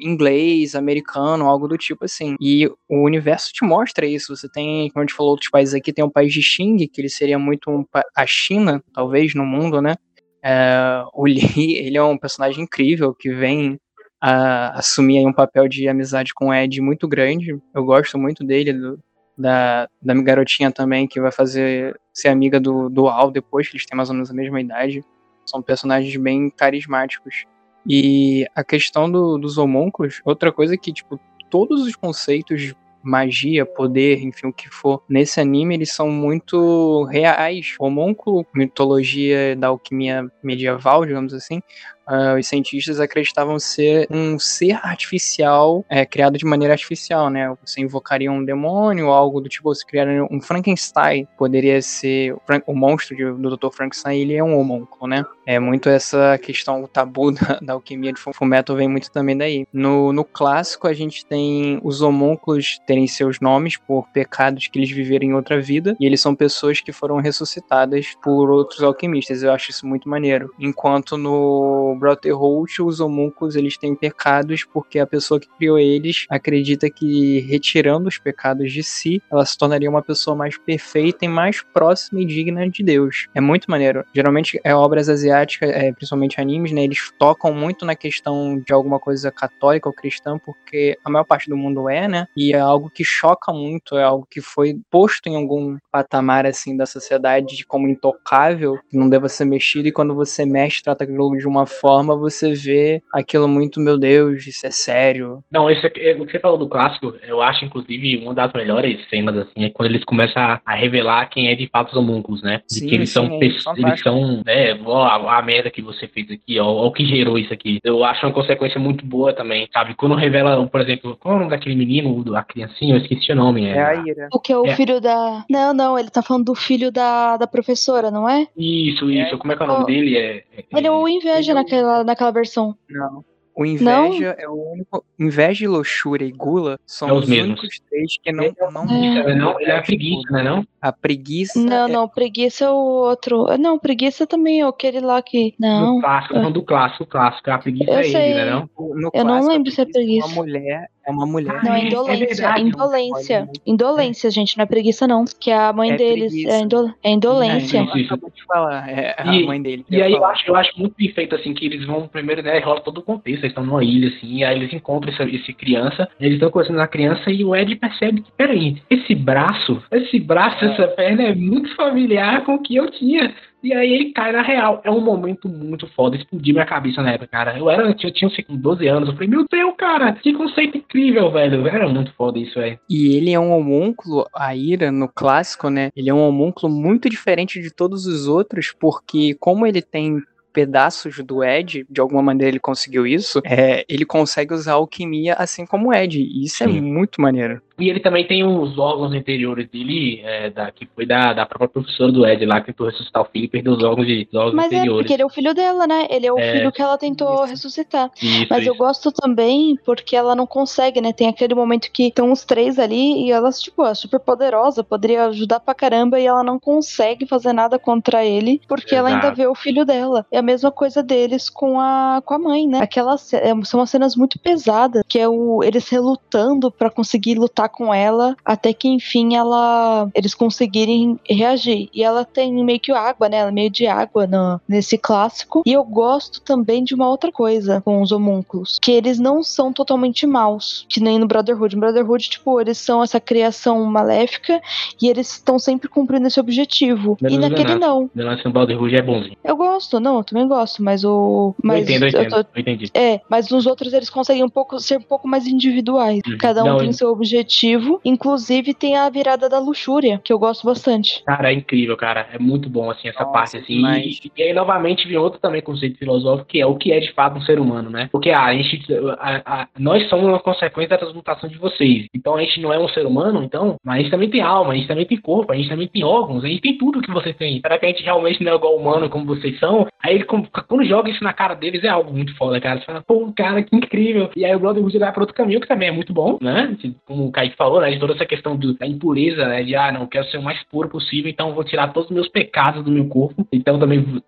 inglês, americano, algo do tipo assim. E o universo te mostra isso. Você tem, como a gente falou, outros países aqui, tem um país de Xing, que ele seria muito um, a China, talvez, no mundo, né? É, o Lee, ele é um personagem incrível que vem a, assumir um papel de amizade com o Ed muito grande. Eu gosto muito dele, do, da, da garotinha também, que vai fazer ser amiga do, do Al depois, que eles têm mais ou menos a mesma idade. São personagens bem carismáticos. E a questão do, dos homúnculos, outra coisa que, tipo, todos os conceitos magia, poder, enfim, o que for, nesse anime eles são muito reais. Homúnculo, mitologia da alquimia medieval, digamos assim, uh, os cientistas acreditavam ser um ser artificial, é, criado de maneira artificial, né? Você invocaria um demônio algo do tipo, você criaria um Frankenstein, poderia ser o, o monstro de, do Dr. Frankenstein, ele é um homúnculo, né? É muito essa questão, o tabu da, da alquimia de Fullmetal vem muito também daí. No, no clássico, a gente tem os homúnculos terem seus nomes por pecados que eles viveram em outra vida, e eles são pessoas que foram ressuscitadas por outros alquimistas. Eu acho isso muito maneiro. Enquanto no Brotherhood, os homúnculos eles têm pecados porque a pessoa que criou eles acredita que retirando os pecados de si, ela se tornaria uma pessoa mais perfeita e mais próxima e digna de Deus. É muito maneiro. Geralmente é obras asiáticas, é, principalmente animes, né? Eles tocam muito na questão de alguma coisa católica ou cristã, porque a maior parte do mundo é, né? E é algo que choca muito, é algo que foi posto em algum patamar assim da sociedade como intocável, que não deva ser mexido, e quando você mexe, trata aquilo de uma forma forma, você vê aquilo muito, meu Deus, isso é sério. Não, esse aqui, o que você falou do clássico, eu acho, inclusive, uma das melhores cenas, assim, é quando eles começam a, a revelar quem é de fato os homúnculos, né? De Sim, que eles sim, são, é eles fantástico. são, né, ó, a, a merda que você fez aqui, ó, ó, o que gerou isso aqui. Eu acho uma consequência muito boa também, sabe? Quando revela, por exemplo, qual é o nome daquele menino, a criancinha, eu esqueci o nome. É a Ira. O que é o É. filho da. Não, não, ele tá falando do filho da, da professora, não é? Isso, isso. Como é que é o nome Oh. dele? É, é- Ele é o inveja é o- naquela, naquela versão. Não. O Inveja é o único. Inveja, Luxúria e Gula são É os os, mesmos. únicos três que não. É não preguiça, né, não? É a preguiça, né, não? A preguiça. Não, é- não, preguiça é o outro. Não, preguiça também é aquele lá que. Não. No clássico, não do clássico, o clássico. A preguiça Eu é sei. ele, né, não? no Eu não clássico, a lembro se é É preguiça. uma mulher. É uma mulher. Não, é é indolência. verdade, indolência. não pode. Indolência, gente, não é preguiça, não. Que a mãe É deles preguiça. é, indo- é indolência. Acabou de falar. É a E- mãe dele. que E aí eu acho, eu acho muito bem feito, assim, que eles vão primeiro, né, rola todo o contexto, eles estão numa ilha, assim, e aí eles encontram essa, esse criança, eles estão conversando na criança e o Ed percebe que, peraí, esse braço, esse braço, essa perna é muito familiar com o que eu tinha. E aí ele cai na real. É um momento muito foda. Explodiu minha cabeça na época, cara. Eu era, eu tinha, tinha assim, 12 anos. Eu falei, meu Deus, cara, que conceito incrível, velho. Era muito foda isso, velho. E ele é um homúnculo, a Ira, no clássico, né? Ele é um homúnculo muito diferente de todos os outros, porque como ele tem pedaços do Ed, de alguma maneira ele conseguiu isso, é, ele consegue usar alquimia assim como o Ed. E isso é Sim. muito maneiro. E ele também tem os órgãos interiores dele, é, da, que foi da, da própria professora do Ed lá, que tentou ressuscitar o filho e perdeu os órgãos, de, os órgãos Mas é interiores. porque ele é o filho dela, né? Ele é o É. filho que ela tentou Isso. ressuscitar. Isso, Mas eu isso. gosto também porque ela não consegue, né? Tem aquele momento que estão os três ali e ela, tipo, é super poderosa, poderia ajudar pra caramba e ela não consegue fazer nada contra ele porque ela ainda Exato. vê o filho dela. É a mesma coisa deles com a, com a mãe, né? Aquelas é, são umas cenas muito pesadas, que é o, eles relutando pra conseguir lutar com ela até que enfim ela eles conseguirem reagir. E ela tem meio que água, né? Ela é meio de água no, nesse clássico. E eu gosto também de uma outra coisa com os homúnculos, que eles não são totalmente maus, que nem no Brotherhood. No Brotherhood, tipo, eles são essa criação maléfica e eles estão sempre cumprindo esse objetivo. Menos e naquele não. The Last Brotherhood é bonzinho. Eu gosto, não, eu também gosto, mas o. Mas eu entendo, eu entendo. tô- Eu entendi. é, mas nos outros eles conseguem um pouco ser um pouco mais individuais. Uhum. Cada um Não, tem eu- seu objetivo. Inclusive tem a virada da luxúria, que eu gosto bastante. Cara, é incrível, cara. É muito bom, assim, essa Nossa, parte, assim. demais. E, e aí, novamente, vem outro também conceito filosófico, que é o que é de fato um ser humano, né? Porque ah, a gente, a- a- nós somos uma consequência da transmutação de vocês. Então a gente não é um ser humano, então, mas a gente também tem alma, a gente também tem corpo, a gente também tem órgãos, a gente tem tudo que vocês têm. Será que a gente realmente não é igual humano como vocês são? Aí ele, quando quando joga isso na cara deles, é algo muito foda, cara. Você fala, pô, cara, que incrível. E aí o Brotherhood vai para outro caminho, que também é muito bom, né? Como o Kaique falou, né? De toda essa questão do- da impureza, né? De, ah, não, eu quero ser o mais puro possível, então eu vou tirar todos os meus pecados do meu corpo. Então também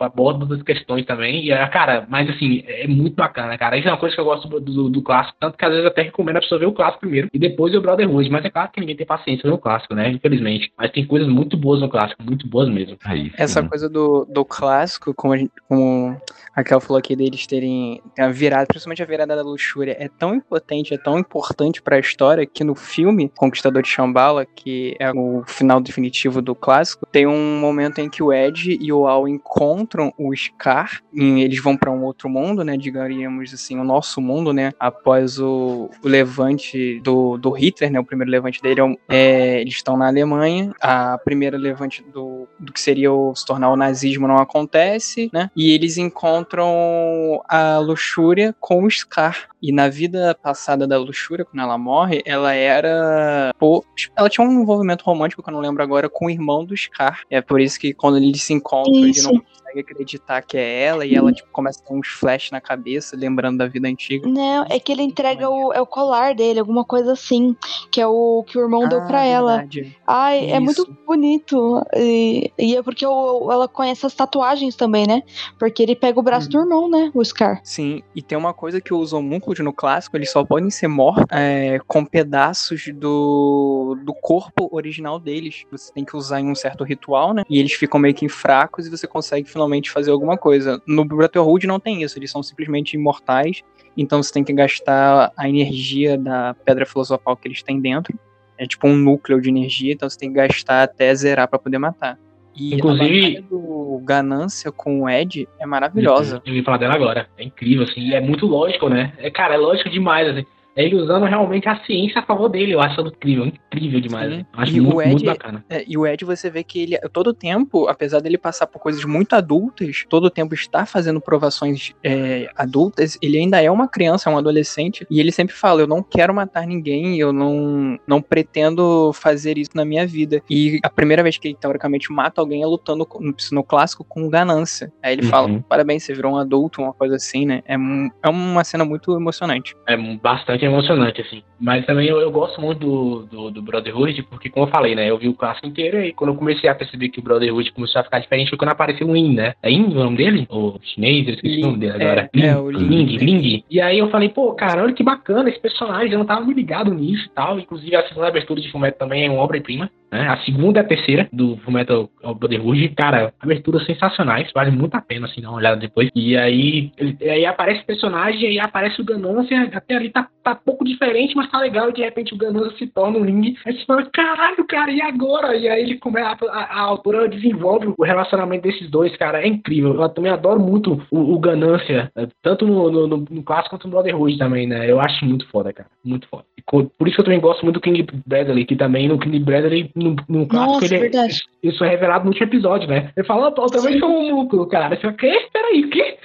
aborda outras questões também. E, ah, cara, mas assim, é muito bacana, cara. Isso é uma coisa que eu gosto do, do, do clássico, tanto que às vezes até recomendo a pessoa ver o clássico primeiro e depois ver o Brotherhood. Mas é claro que ninguém tem paciência pra ver o clássico, né? Infelizmente. Mas tem coisas muito boas no clássico, muito boas mesmo. Aí, Essa sim. coisa do, do clássico, como a, gente, como a Kel falou aqui, deles terem a virada, principalmente a virada da luxúria, é tão impotente, é tão importante pra história que no filme Conquistador de Shambhala, que é o final definitivo do clássico, tem um momento em que o Ed e o Al encontram o Scar, e eles vão pra um outro mundo, né, digaríamos assim, o nosso mundo, né, após o, o levante do, do Hitler, né, o primeiro levante dele, é é, eles estão na Alemanha, a primeira levante do, do que seria o, se tornar o nazismo não acontece, né? E eles encontram a luxúria com o Scar. E na vida passada da luxúria, quando ela morre, ela era. Pô, ela tinha um envolvimento romântico, que eu não lembro agora, com o irmão do Scar. É por isso que quando eles se encontram, ele não consegue acreditar que é ela, e ela tipo, começa a ter uns flash na cabeça, lembrando da vida antiga. Não, é que ele entrega o, é o colar dele, alguma coisa assim, que é o que o irmão deu Ah, pra ela. verdade. Ai, é muito bonito. E, e é porque o- ela conhece as tatuagens também, né? Porque ele pega o braço Uhum. do irmão, né? O Scar. Sim, e tem uma coisa que os homúnculos no clássico, eles só podem ser mortos é, com pedaços do, do corpo original deles. Você tem que usar em um certo ritual, né? E eles ficam meio que fracos e você consegue finalmente fazer alguma coisa. No Brotherhood não tem isso, eles são simplesmente imortais. Então você tem que gastar a energia da pedra filosofal que eles têm dentro. É tipo um núcleo de energia, então você tem que gastar até zerar pra poder matar. E Inclusive- a do Ganância com o Ed é maravilhosa. Eu ia falar dela agora. É incrível, assim. E é muito lógico, né? É, cara, é lógico demais, assim. É ele usando realmente a ciência a favor dele. Eu acho incrível, incrível demais. Sim. acho E o muito, Ed- muito bacana. É, e o Ed, você vê que ele, todo tempo, apesar dele passar por coisas muito adultas, todo tempo está fazendo provações é, adultas, ele ainda é uma criança, é um adolescente, e ele sempre fala: Eu não quero matar ninguém, eu não, não pretendo fazer isso na minha vida. E a primeira vez que ele, teoricamente, mata alguém é lutando no, no clássico com ganância. Aí ele Uhum. fala: Parabéns, você virou um adulto, uma coisa assim, né? É, é uma cena muito emocionante. É bastante emocionante, assim. Mas também eu, eu gosto muito do, do, do Brotherhood, porque, como eu falei, né? Eu vi o clássico inteiro e quando eu comecei a perceber que o Brotherhood começou a ficar diferente foi quando apareceu o In, né? É In o nome dele? O chinês? Eu esqueci o nome dele agora. É, Ling, é, o Ling, Ling. E aí eu falei, pô, cara, olha que bacana esse personagem, eu não tava me ligado nisso e tal. Inclusive a segunda abertura de Fullmetal também é uma obra-prima, né? A segunda e a terceira do Fullmetal Brotherhood, cara, aberturas sensacionais, vale muito a pena, assim, dar uma olhada depois. E aí, ele- aí aparece o personagem, aí aparece o Ganância, até ali tá, tá pouco diferente, mas tá legal, e de repente o Ganância se torna um Ling. Aí você fala, caralho, cara, e agora? E aí ele começa, a, a autora desenvolve o relacionamento desses dois, cara, é incrível. Eu também adoro muito o, o Ganância, eh, tanto no, no, no, no clássico quanto no Brotherhood também, né? Eu acho muito foda, cara, muito foda. Por isso que eu também gosto muito do King Bradley, que também no King Bradley, no, no clássico, Nossa, ele, é- verdade. isso é revelado no último episódio, né? Ele fala, "Opa, eu também Sim. sou um músculo, cara. Você fala, quê? Peraí, o quê?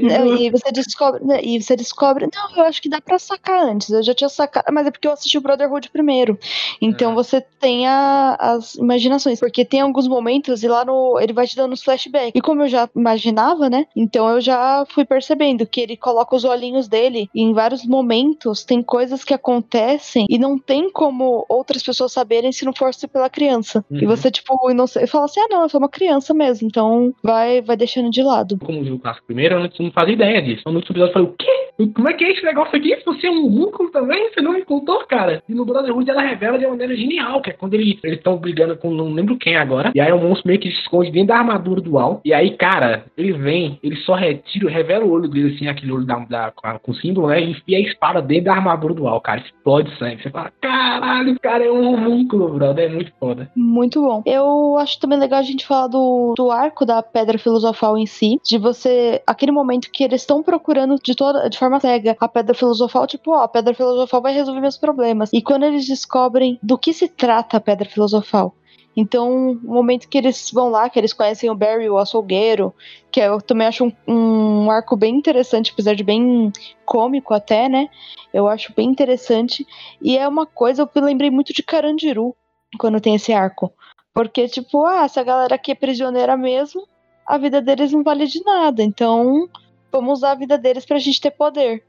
Não, e você descobre, né, e você descobre, não, eu acho que dá pra sacar antes. Eu já tinha sacado, mas é porque eu assisti o Brotherhood primeiro. Então Ah. você tem a- as imaginações, porque tem alguns momentos e lá no ele vai te dando os flashbacks. E como eu já imaginava, né? Então eu já fui percebendo que ele coloca os olhinhos dele e em vários momentos tem coisas que acontecem e não tem como outras pessoas saberem se não fosse pela criança. E Uhum. você tipo, inocente, fala assim: "Ah, não, eu sou uma criança mesmo". Então vai vai deixando de lado. Como viu o primeiro, eu não, não fazia ideia disso. No último episódio eu falei, o quê? Como é que é esse negócio aqui? Você é um músculo também? Você não me contou, cara? E no Brotherhood ela revela de uma maneira genial, que é quando ele- eles estão brigando com não lembro quem agora. E aí o monstro meio que se esconde dentro da armadura do Al. E aí, cara, ele vem, ele só retira, revela o olho dele, assim, aquele olho da, da- com, o símbolo, né? E enfia a espada dentro da armadura do Al, cara. Explode sangue. Você fala, caralho, o cara é um homúnculo, brother. É muito foda. Muito bom. Eu acho também legal a gente falar do, do arco da Pedra Filosofal em si, de você. aquele momento que eles estão procurando de toda de forma cega a Pedra Filosofal, tipo, ó, a Pedra Filosofal vai resolver meus problemas. E quando eles descobrem do que se trata a Pedra Filosofal. Então, o momento que eles vão lá, que eles conhecem o Barry, o açougueiro, que eu também acho um, um arco bem interessante, apesar de bem cômico até, né? Eu acho bem interessante. E é uma coisa, eu lembrei muito de Carandiru quando tem esse arco. Porque, tipo, ah, essa galera aqui é prisioneira mesmo, a vida deles não vale de nada. Então, vamos usar a vida deles pra gente ter poder.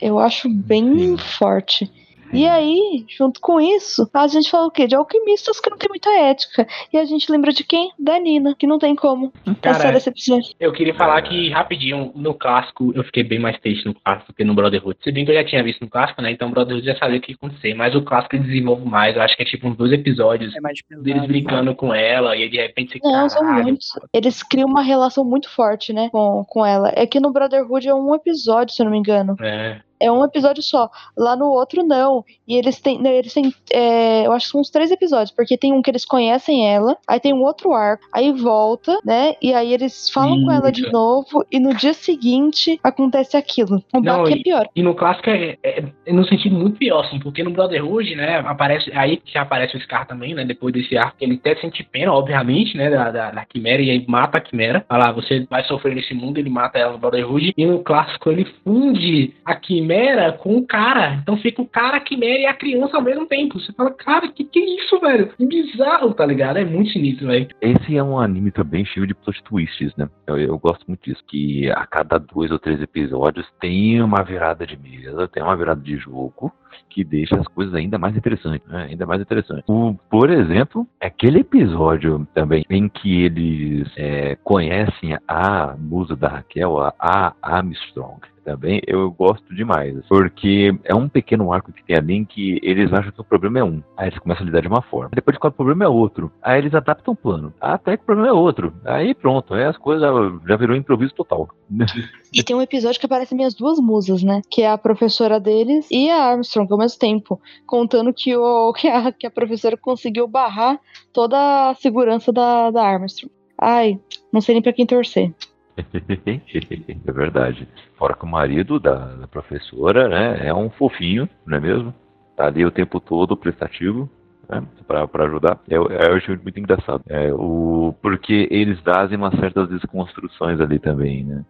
Eu acho bem forte. E aí, junto com isso, a gente fala o quê? De alquimistas que não tem muita ética. E a gente lembra de quem? Da Nina, que não tem como passar Cara, desse episódio. Eu queria falar que, rapidinho, no clássico, eu fiquei bem mais triste no clássico do que no Brotherhood. Se bem que eu já tinha visto no clássico, né? Então o Brotherhood já sabia o que ia acontecer. Mas o clássico ele desenvolve mais. Eu acho que é tipo uns dois episódios É mais pesado. deles brincando com ela. E aí, de repente você Não, são muitos. Eles criam uma relação muito forte, né? Com, com ela. É que no Brotherhood é um episódio, se eu não me engano. É. É um episódio só. Lá no outro, não. E eles têm. Eles têm. é, eu acho que são uns três episódios. Porque tem um que eles conhecem ela. Aí tem um outro arco. Aí volta, né? E aí eles falam com ela de Isso. novo. E no dia seguinte acontece aquilo. O Não, baque é pior. E no clássico é, é, é no sentido muito pior, assim, porque no Brotherhood, né, aparece, aí que aparece o Scar também, né, depois desse arco, ele até sente pena, obviamente, né, da, da, da Quimera, e aí mata a Quimera, fala, você vai sofrer nesse mundo, ele mata ela no Brotherhood, e no clássico ele funde a Quimera com o cara, então fica o cara, a Quimera e a criança ao mesmo tempo, você fala, cara, que que é isso, velho? Que bizarro, tá ligado? É muito sinistro, velho. Esse é um anime também cheio de plot twists, né? Eu, eu gosto muito disso, que a cada dois ou três episódios tem uma virada de mesa, tem uma virada de jogo que deixa as coisas ainda mais interessantes, né? Ainda mais interessantes. O, por exemplo, aquele episódio também em que eles é, conhecem a musa da Raquel, a, a Armstrong. também, eu gosto demais. Porque é um pequeno arco que tem ali em que eles acham que o problema é um. Aí eles começam a lidar de uma forma. Depois de quando o problema é outro. Aí eles adaptam o plano. Até que o problema é outro. Aí pronto. Aí as coisas já virou improviso total. E tem um episódio que aparecem minhas duas musas, né? Que é a professora deles e a Armstrong ao mesmo tempo. Contando que, o, que, a, que a professora conseguiu barrar toda a segurança da, da Armstrong. Ai, não sei nem pra quem torcer. é verdade. Fora que o marido da, da, professora, né, é um fofinho, não é mesmo? Tá ali o tempo todo prestativo, né, para ajudar. Eu, eu acho muito engraçado. É, o, porque eles fazem umas certas desconstruções ali também, né?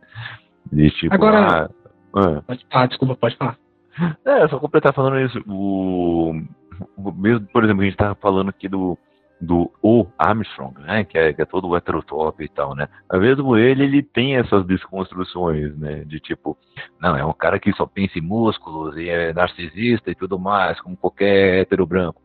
De tipo, Agora, ah, ah. pode falar, desculpa, pode falar. É, só completar falando isso. O, mesmo, por exemplo, a gente tava falando aqui do do O Armstrong, né, que é, que é todo heterotop e tal, né, mesmo ele, ele tem essas desconstruções, né, de tipo, não, é um cara que só pensa em músculos e é narcisista e tudo mais, como qualquer hétero branco,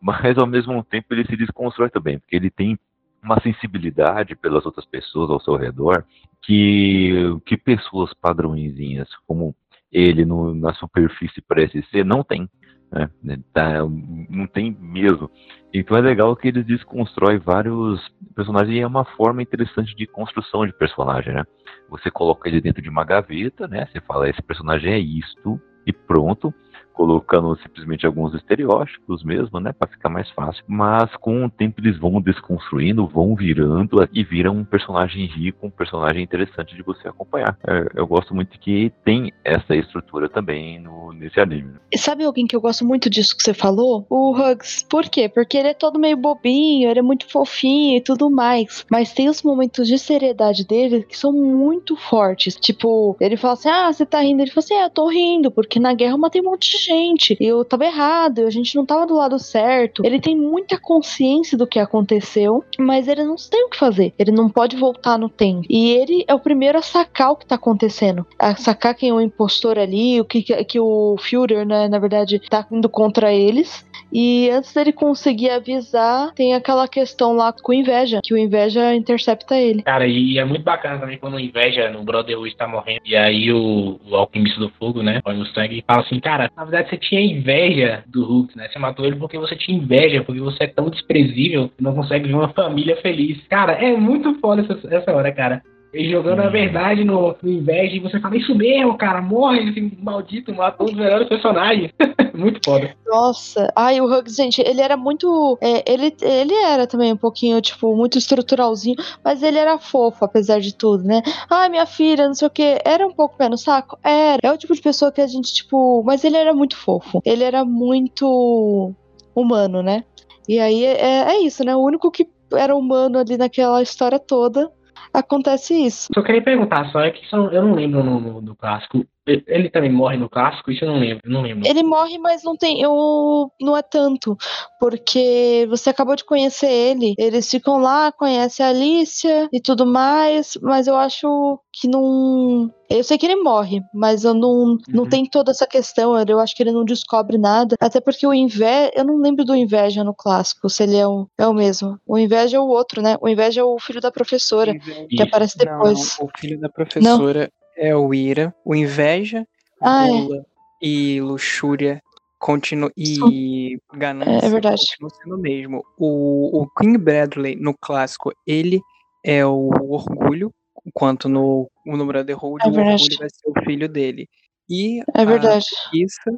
mas ao mesmo tempo ele se desconstrói também, porque ele tem uma sensibilidade pelas outras pessoas ao seu redor que, que pessoas padrõezinhas como ele no, na superfície parece ser, não tem. Né? Tá, não tem mesmo. Então é legal que eles desconstroem vários personagens e é uma forma interessante de construção de personagem, né? Você coloca ele dentro de uma gaveta, né? Você fala, esse personagem é isto, e pronto colocando simplesmente alguns estereótipos mesmo, né, para ficar mais fácil. Mas com o tempo eles vão desconstruindo, vão virando e viram um personagem rico, um personagem interessante de você acompanhar. É, eu gosto muito que tem essa estrutura também no, nesse anime. Sabe alguém que eu gosto muito disso que você falou? O Hugs. Por quê? Porque ele é todo meio bobinho, ele é muito fofinho e tudo mais. Mas tem os momentos de seriedade dele que são muito fortes. Tipo, ele fala assim: Ah, você tá rindo? Ele fala assim: Ah, eu tô rindo, porque na guerra eu matei um monte de gente, eu tava errado, a gente não tava do lado certo. Ele tem muita consciência do que aconteceu, mas ele não tem o que fazer. Ele não pode voltar no tempo. E ele é o primeiro a sacar o que tá acontecendo, a sacar quem é o impostor ali, o que, que o Führer, né, na verdade, tá indo contra eles. E antes dele conseguir avisar, tem aquela questão lá com inveja, que o inveja intercepta ele. Cara, e é muito bacana também quando o inveja no Brotherhood tá morrendo. E aí o, o alquimista do fogo, né? O Mustang, fala assim, cara, na verdade você tinha inveja do Hulk, né? Você matou ele porque você tinha inveja, porque você é tão desprezível que não consegue ver uma família feliz. Cara, é muito foda essa, essa hora, cara. Ele jogando a verdade no, no inveja e você fala, isso mesmo, cara, morre, esse maldito, matou um dos melhores personagens. muito foda. Nossa, ai, o Hugs, gente, ele era muito. É, ele, ele era também um pouquinho, tipo, muito estruturalzinho, mas ele era fofo, apesar de tudo, né? Ai, minha filha, não sei o que. Era um pouco pé no saco? Era. É o tipo de pessoa que a gente, tipo. Mas ele era muito fofo. Ele era muito humano, né? E aí é, é isso, né? O único que era humano ali naquela história toda acontece isso. Só queria perguntar, só é que eu não lembro no, no, do clássico. Ele também morre no clássico? Isso eu não lembro, não lembro. Ele morre, mas não tem. Eu, não é tanto. Porque você acabou de conhecer ele. Eles ficam lá, conhecem a Alicia e tudo mais. Mas eu acho que não. Eu sei que ele morre, mas eu não, uhum. não tem toda essa questão. Eu acho que ele não descobre nada. Até porque o Inveja. Eu não lembro do Inveja no clássico, se ele é o, é o mesmo. O Inveja é o outro, né? O Inveja é o filho da professora, Inveja. que aparece depois. Não, o filho da professora não. É o Ira. O Inveja, ah, é. e Luxúria continua e ganância é verdade. continua sendo o mesmo. O, o King Bradley no clássico, ele é o orgulho, enquanto no, no Brotherhood é o orgulho vai ser o filho dele. E é verdade. a Issa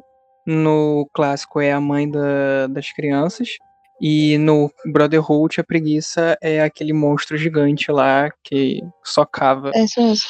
no clássico é a mãe da, das crianças. E no Brotherhood a preguiça é aquele monstro gigante lá que só cava. É isso mesmo.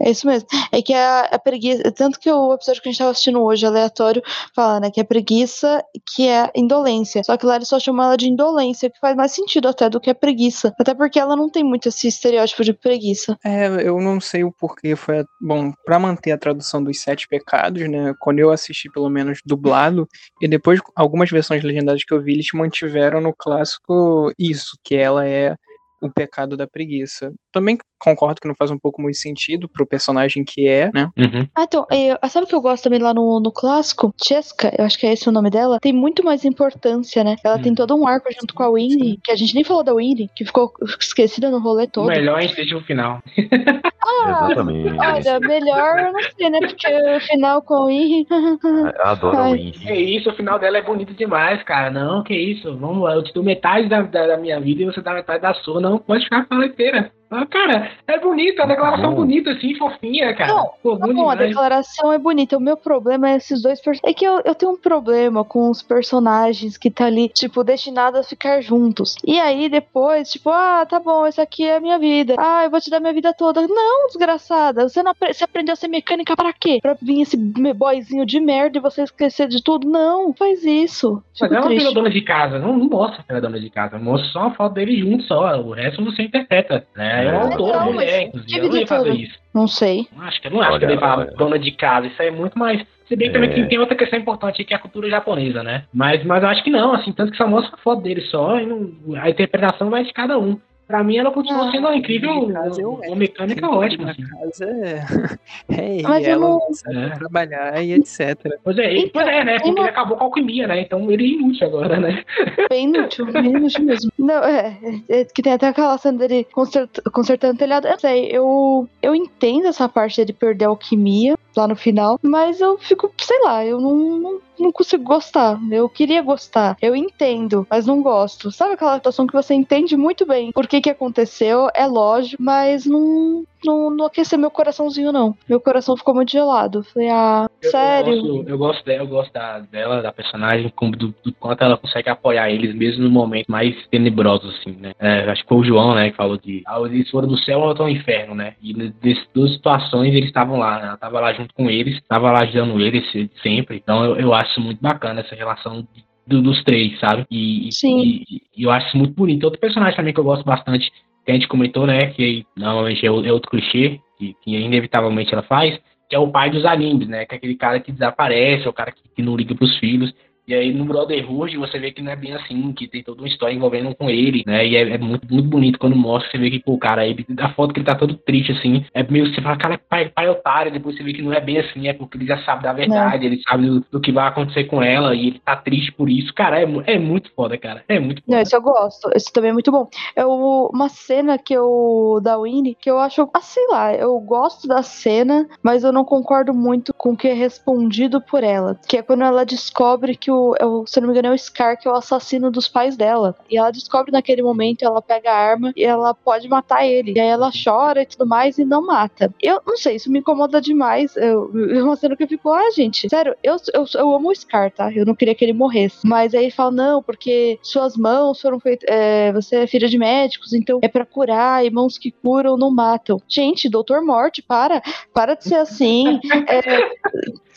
É isso mesmo. É que a, a, preguiça. Tanto que o episódio que a gente tava assistindo hoje, aleatório, fala, né? Que é preguiça, que é indolência. Só que lá eles só chamam ela de indolência, que faz mais sentido até do que a preguiça. Até porque ela não tem muito esse estereótipo de preguiça. É, eu não sei o porquê. Foi. Bom, pra manter a tradução dos sete pecados, né? Quando eu assisti, pelo menos, dublado, e depois algumas versões legendadas que eu vi, eles mantiveram no clássico isso, que ela é o pecado da preguiça. Também concordo que não faz um pouco muito sentido pro personagem que é, né? Uhum. Ah, então, é, sabe o que eu gosto também lá no, no clássico? Cheska, eu acho que é esse o nome dela, tem muito mais importância, né? Ela Hum. tem todo um arco junto com a Winnie, que a gente nem falou da Winnie, que ficou esquecida no rolê O todo. melhor é esse o final. Ah, Exatamente. Olha, melhor eu não sei, né? Porque o final com a Winnie. Eu adoro Ai. o Que Henry. isso, o final dela é bonito demais, cara. Não, que isso. Vamos lá, eu te dou metade da, da, da minha vida e você dá metade da sua. Não, pode ficar a fala inteira. Ah, cara, é bonito, é uma declaração Bom. bonita, assim, fofinha, cara. Não, Pô, Tá bom a declaração é bonita. O meu problema é esses dois personagens. É que eu, eu tenho um problema com os personagens que tá ali, tipo, destinados a ficar juntos. E aí depois, tipo, ah, tá bom, essa aqui é a minha vida. Ah, eu vou te dar minha vida toda. Não, desgraçada. Você não apre- você aprendeu a ser mecânica pra quê? Pra vir esse boyzinho de merda e você esquecer de tudo? Não, faz isso. Mas ela triste. virou dona de casa, não, não mostra que ela é dona de casa, mostra só uma foto dele junto só, o resto você interpreta, né? É uma autora, Não, mulher, inclusive, não ia fazer isso. Não sei. Não acho que eu não acho Olha, que olha. dona de casa, isso aí é muito mais. Se bem que também É. tem, outra questão importante aí, que é a cultura japonesa, né? Mas, mas eu acho que não, assim, tanto que só mostra a foto dele só, e não- a interpretação vai de cada um. Pra mim, ela continua Ah, sendo uma incrível, eu uma, é. uma mecânica ótima, Na assim. casa é, é Mas eu ela não- É. trabalhar e etc. Pois é, ele- Então, pois é, né? Porque ele acabou com a alquimia, né? Então ele é inútil agora, né? Bem inútil, bem inútil mesmo. Não, é, é, é que tem até aquela cena dele consert- consertando o telhado. Eu sei, eu, eu entendo essa parte dele perder a alquimia lá no final, mas eu fico, sei lá, eu não, não, não consigo gostar. Eu queria gostar, eu entendo, mas não gosto. Sabe aquela situação que você entende muito bem por que que aconteceu, é lógico, mas não, não, não aqueceu meu coraçãozinho, não. Meu coração ficou muito gelado. Falei, ah, Eu- sério? Eu gosto, eu gosto dela, eu gosto da, dela, da personagem, do, do quanto ela consegue apoiar eles, mesmo no momento mais tenebroso, assim, né? É, acho que foi o João, né, que falou de ah, eles foram do céu ao inferno, né? E nessas duas situações eles estavam lá, né? Ela tava lá junto com eles, tava lá ajudando eles se- sempre. Então eu, eu acho muito bacana essa relação do- dos três, sabe? E, Sim. e- e eu acho muito bonito. Outro personagem também que eu gosto bastante, que a gente comentou, né? Que normalmente é, é outro clichê, que, que inevitavelmente ela faz, que é o pai dos animes, né? Que é aquele cara que desaparece, é o cara que, que não liga pros filhos. E aí no Brotherhood você vê que não é bem assim, que tem toda uma história envolvendo com ele, né? E é, é muito, muito bonito quando mostra, você vê que, pô, o cara, aí, a foto que ele tá todo triste, assim, é meio você fala, cara, é pai, pai otário, depois você vê que não é bem assim, é porque ele já sabe da verdade, ele sabe do, do que vai acontecer com ela, e ele tá triste por isso. Cara, é, é muito foda, cara. É muito foda. Não, esse eu gosto. Esse também é muito bom. É uma cena que eu. da Winnie, que eu acho. Ah, sei lá, eu gosto da cena, mas eu não concordo muito com o que é respondido por ela. Que é quando ela descobre que o. é o- se não me engano, é o Scar, que é o assassino dos pais dela. E ela descobre naquele momento, ela pega a arma e ela pode matar ele. E aí ela chora e tudo mais e não mata. Eu não sei, isso me incomoda demais. Eu, é uma cena que eu fico, ah, gente, sério, eu, eu, eu amo o Scar, tá? Eu não queria que ele morresse. Mas aí ele fala, não, porque suas mãos foram feitas. é, você é filha de médicos, então é pra curar, e mãos que curam não matam. Gente, doutor Morte, para. Para de ser assim. É,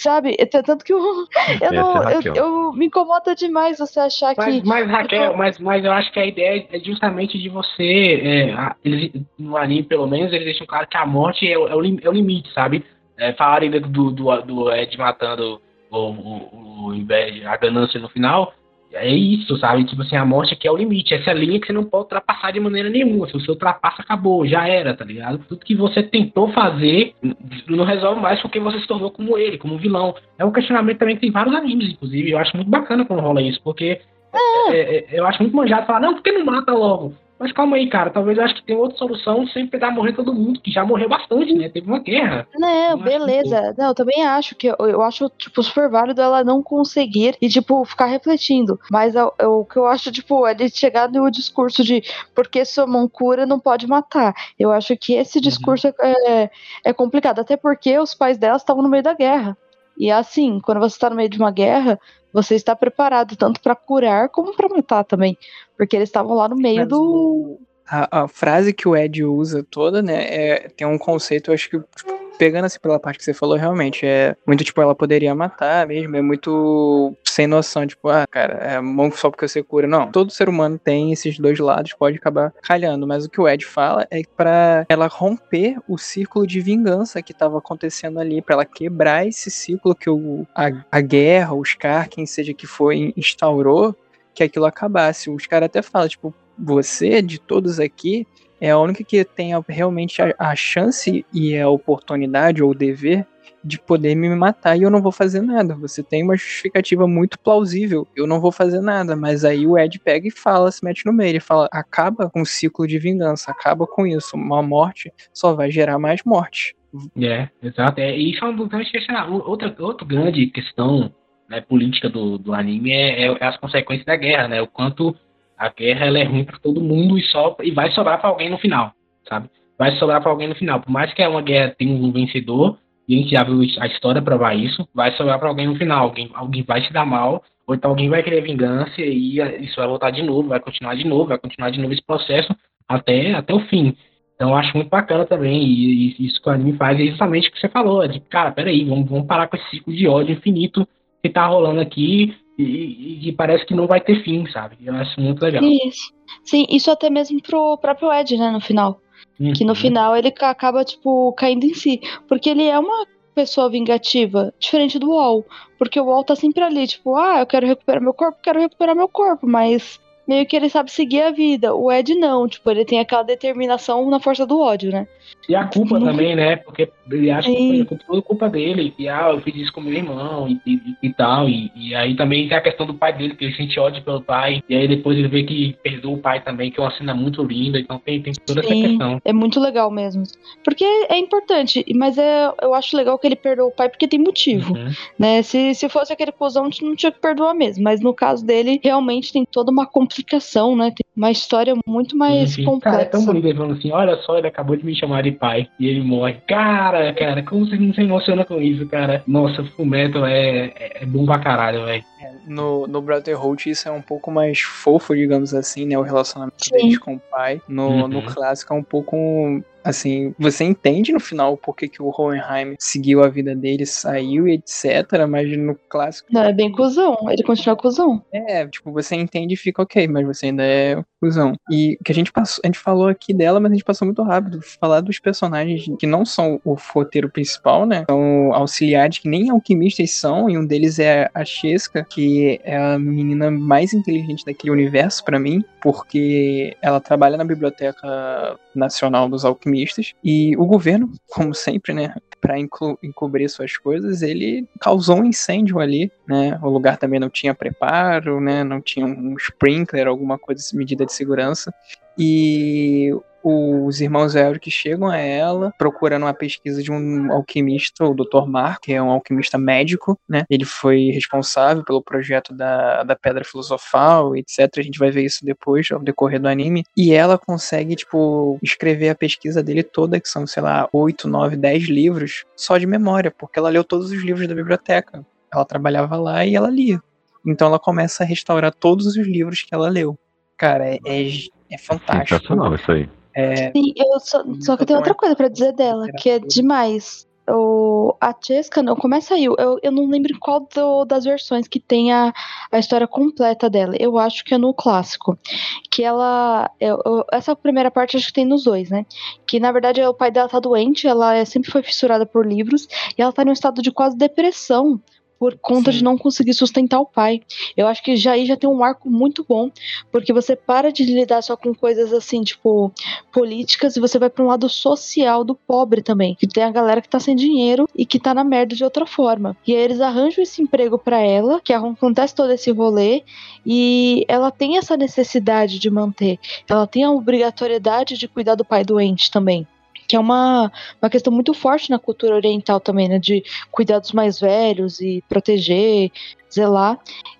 sabe? É Tanto que eu, eu, não, é eu, Raquel. eu- me incomoda demais você achar Mas, que. mas Raquel, mas, mas eu acho que a ideia é justamente de você. é, eles, no anime, pelo menos, eles deixam claro que a morte é, o- é o, lim- é o limite, sabe? É, falaram ainda do, do, do Ed matando o, o, o a ganância no final. É isso, sabe? Tipo assim, a morte aqui é o limite. Essa é a linha que você não pode ultrapassar de maneira nenhuma. Se você ultrapassa, acabou, já era, tá ligado? Tudo que você tentou fazer não resolve mais porque você se tornou como ele, como vilão. É um questionamento também que tem vários animes, inclusive. Eu acho muito bacana quando rola isso, porque é, é, eu acho muito manjado falar, não, por que não mata logo? Mas calma aí, cara, talvez eu acho que tem outra solução sem pegar morrer todo mundo, que já morreu bastante, né? Teve uma guerra. Não, acho beleza. Não, eu também acho que eu, eu acho, tipo, super válido ela não conseguir e, tipo, ficar refletindo. Mas eu- eu- o que eu acho, tipo, é de chegar no discurso de porque sua mão cura não pode matar. Eu acho que esse discurso é, é complicado, até porque os pais dela estavam no meio da guerra. E assim, quando você está no meio de uma guerra, você está preparado tanto para curar como para matar também. Porque eles estavam lá no meio Mas do. A, a frase que o Ed usa toda, né, é, tem um conceito, eu acho que, pegando assim pela parte que você falou, realmente, é muito, tipo, ela poderia matar mesmo, é muito sem noção, tipo, ah, cara, é mão só porque você cura. Não, todo ser humano tem esses dois lados, pode acabar calhando, mas o que o Ed fala é pra ela romper o círculo de vingança que tava acontecendo ali, pra ela quebrar esse ciclo que o, a, a guerra, o Scar, quem seja que foi, instaurou, que aquilo acabasse. Os caras até falam, tipo, você, de todos aqui, é a única que tem realmente a, a chance e a oportunidade ou o dever de poder me matar e eu não vou fazer nada. Você tem uma justificativa muito plausível, eu não vou fazer nada. Mas aí o Ed pega e fala, se mete no meio, ele fala: acaba com o ciclo de vingança, acaba com isso. Uma morte só vai gerar mais morte. É, exato. É, e só não. Outra, outra grande questão né, política do, do anime é, é, as consequências da guerra, né? O quanto a guerra ela é ruim para todo mundo e só e vai sobrar para alguém no final, sabe? Vai sobrar para alguém no final. Por mais que é uma guerra tenha um vencedor, e a gente já viu a história provar isso, vai sobrar para alguém no final. Alguém, alguém vai se dar mal, ou então alguém vai querer vingança e isso vai voltar de novo, vai continuar de novo, vai continuar de novo esse processo até, até o fim. Então eu acho muito bacana também, e, e isso que o anime faz é justamente o que você falou, é de, cara, peraí, vamos, vamos parar com esse ciclo de ódio infinito que tá rolando aqui e, e, parece que não vai ter fim, sabe? Eu acho muito legal. Isso. Sim, isso até mesmo pro próprio Ed, né, no final. Uhum. Que no uhum. final ele acaba, tipo, caindo em si. Porque ele é uma pessoa vingativa, diferente do Wall. Porque o Wall tá sempre ali, tipo, ah, eu quero recuperar meu corpo, quero recuperar meu corpo, mas meio que ele sabe seguir a vida. O Ed não, tipo, ele tem aquela determinação na força do ódio, né? E a culpa também, né? Porque ele acha que foi tudo culpa dele, que ah, eu fiz isso com meu irmão e, e, e tal. E, e, aí também tem a questão do pai dele, que ele sente ódio pelo pai. E aí depois ele vê que perdoa o pai também, que é uma cena muito linda. Então tem, tem toda Sim, essa questão. É muito legal mesmo. Porque é importante, mas é, eu acho legal que ele perdoa o pai porque tem motivo. Uhum. Né? Se, se fosse aquele cuzão, não tinha que perdoar mesmo. Mas no caso dele, realmente tem toda uma complicação, né? Tem uma história muito mais uhum. complexa. Cara, é tão bonito ele falando assim: olha só, ele acabou de me chamar de pai e ele morre. Cara, cara, como você não se emociona com isso, cara? Nossa, Fullmetal é, é, é bom pra caralho, velho. No, no Brotherhood isso é um pouco mais fofo, digamos assim, né? O relacionamento deles com o pai. No, uhum. no clássico é um pouco assim, você entende no final por que, que o Hohenheim seguiu a vida dele, saiu e etc, mas no clássico... Não, é bem cuzão, ele continua cuzão. É, tipo, você entende e fica ok, mas você ainda é cuzão. E que a gente passou, a gente falou aqui dela, mas a gente passou muito rápido, falar dos personagens que não são o roteiro principal, né, são auxiliares que nem alquimistas são, e um deles é a Chesca, que é a menina mais inteligente daquele universo para mim, porque ela trabalha na Biblioteca Nacional dos Alquimistas e o governo, como sempre, né, para encobrir suas coisas, ele causou um incêndio ali, né? O lugar também não tinha preparo, né? Não tinha um sprinkler, alguma coisa, medida de segurança. E os irmãos Elric chegam a ela procurando uma pesquisa de um alquimista, o Dr. Mark, que é um alquimista médico, né? Ele foi responsável pelo projeto da, da Pedra Filosofal, etc. A gente vai ver isso depois, ao decorrer do anime. E ela consegue, tipo, escrever a pesquisa dele toda, que são, sei lá, 8, 9, 10 livros, só de memória, porque ela leu todos os livros da biblioteca. Ela trabalhava lá e ela lia. Então ela começa a restaurar todos os livros que ela leu. Cara, é, é, é fantástico. Sensacional isso aí. É, Sim, eu só, só que tenho outra coisa para dizer dela, que é demais. O, a Chesca, não, como é saiu? Eu, eu não lembro qual do, das versões que tem a, a história completa dela. Eu acho que é no clássico. Que ela. Eu, eu, essa primeira parte acho que tem nos dois, né? Que na verdade o pai dela tá doente, ela é, sempre foi fissurada por livros, e ela tá num estado de quase depressão por conta Sim. de não conseguir sustentar o pai. Eu acho que já aí já tem um arco muito bom, porque você para de lidar só com coisas assim, tipo, políticas e você vai para um lado social do pobre também, que tem a galera que tá sem dinheiro e que tá na merda de outra forma. E aí eles arranjam esse emprego para ela, que acontece todo esse rolê e ela tem essa necessidade de manter. Ela tem a obrigatoriedade de cuidar do pai doente também que é uma, uma questão muito forte na cultura oriental também, né? De cuidar dos mais velhos e proteger, zelar.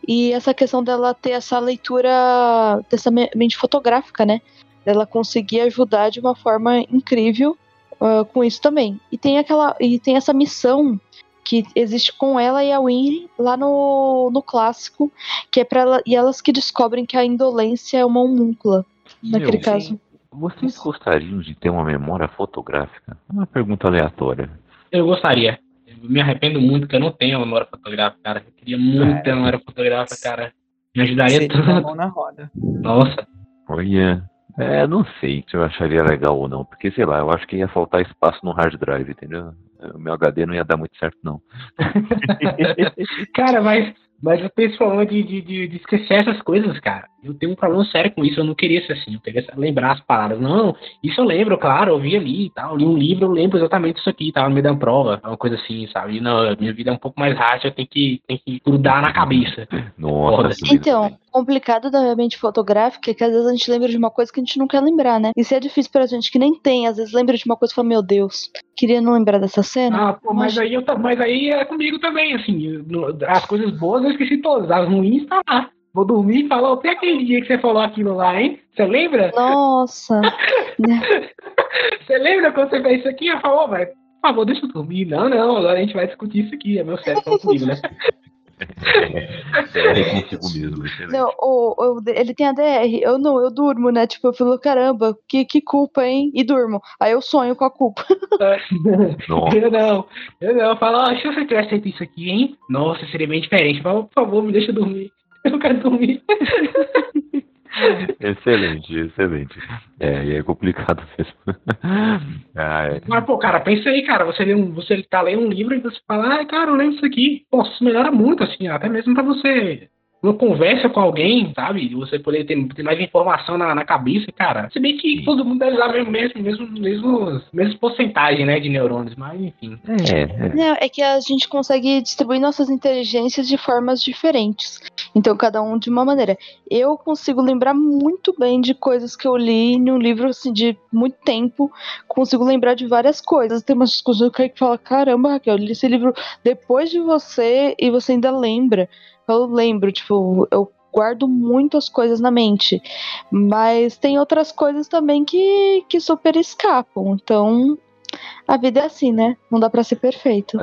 E essa questão dela ter essa leitura, dessa mente fotográfica, né? Dela conseguir ajudar de uma forma incrível uh, com isso também. E tem aquela e tem essa missão que existe com ela e a Winry lá no, no clássico, que é para ela, e elas que descobrem que a indolência é uma homúncula, naquele caso. Vocês gostariam de ter uma memória fotográfica? Uma pergunta aleatória. Eu gostaria. Eu me arrependo muito que eu não tenho memória fotográfica, cara. Eu queria muito ter memória fotográfica, cara. Me ajudaria Seria tanto. Mão na roda. Nossa. Olha, é, não sei se eu acharia legal ou não, porque sei lá, eu acho que ia faltar espaço no hard drive, entendeu? O meu HD não ia dar muito certo, não. cara, mas, mas eu penso falando de, de, de, de esquecer essas coisas, cara. Eu tenho um problema sério com isso, eu não queria ser assim, eu queria lembrar as palavras. Não, isso eu lembro, claro, eu vi ali e tal, li um livro, eu lembro exatamente isso aqui, tava no meio da prova, uma coisa assim, sabe? E não, minha vida é um pouco mais rápida, eu tenho que, tenho que grudar na cabeça. Nossa, Então, complicado da mente fotográfica é que às vezes a gente lembra de uma coisa que a gente não quer lembrar, né? Isso é difícil pra gente que nem tem, às vezes lembra de uma coisa e fala, meu Deus, queria não lembrar dessa cena. Ah, pô, mas aí, eu, mas aí é comigo também, assim, as coisas boas eu esqueci todas, as ruins tá lá. Vou dormir e falar, até aquele dia que você falou aquilo lá, hein? Você lembra? Nossa, Você lembra quando você fez isso aqui? Eu falo, "Ô, velho, por favor, deixa eu dormir. Não, não, agora a gente vai discutir isso aqui, é meu falando comigo, né? é consigo mesmo. excelente. não, o, o- ele tem ADR, eu não, eu durmo, né? Tipo, eu falo, caramba, que, que culpa, hein? E durmo. Aí eu sonho com a culpa. Nossa. Eu não, eu não, eu falo, ó, se você tivesse feito isso aqui, hein? Nossa, seria bem diferente. Fala, por favor, me deixa dormir. Eu não quero dormir. Excelente, excelente. É, e é complicado mesmo. Ah, é. Mas, pô, cara, pensa aí, cara, você, um, você tá lendo um livro e você fala, ah, cara, eu lembro disso aqui. Pô, isso melhora muito, assim, até mesmo pra você uma conversa com alguém, sabe? Você poder ter, ter mais informação na, na cabeça, cara. Se bem que todo mundo deve usar mesmo, mesmo, mesmo, mesmo, mesmo porcentagem, né, de neurônios, mas enfim. É, é. Não, é que a gente consegue distribuir nossas inteligências de formas diferentes. Então, cada um de uma maneira. Eu consigo lembrar muito bem de coisas que eu li em um livro assim, de muito tempo. Consigo lembrar de várias coisas. Tem umas coisas que eu falo: caramba, Raquel, eu li esse livro depois de você e você ainda lembra. Eu lembro, tipo, eu guardo muitas coisas na mente. Mas tem outras coisas também que, que super escapam. Então, a vida é assim, né? Não dá pra ser perfeito.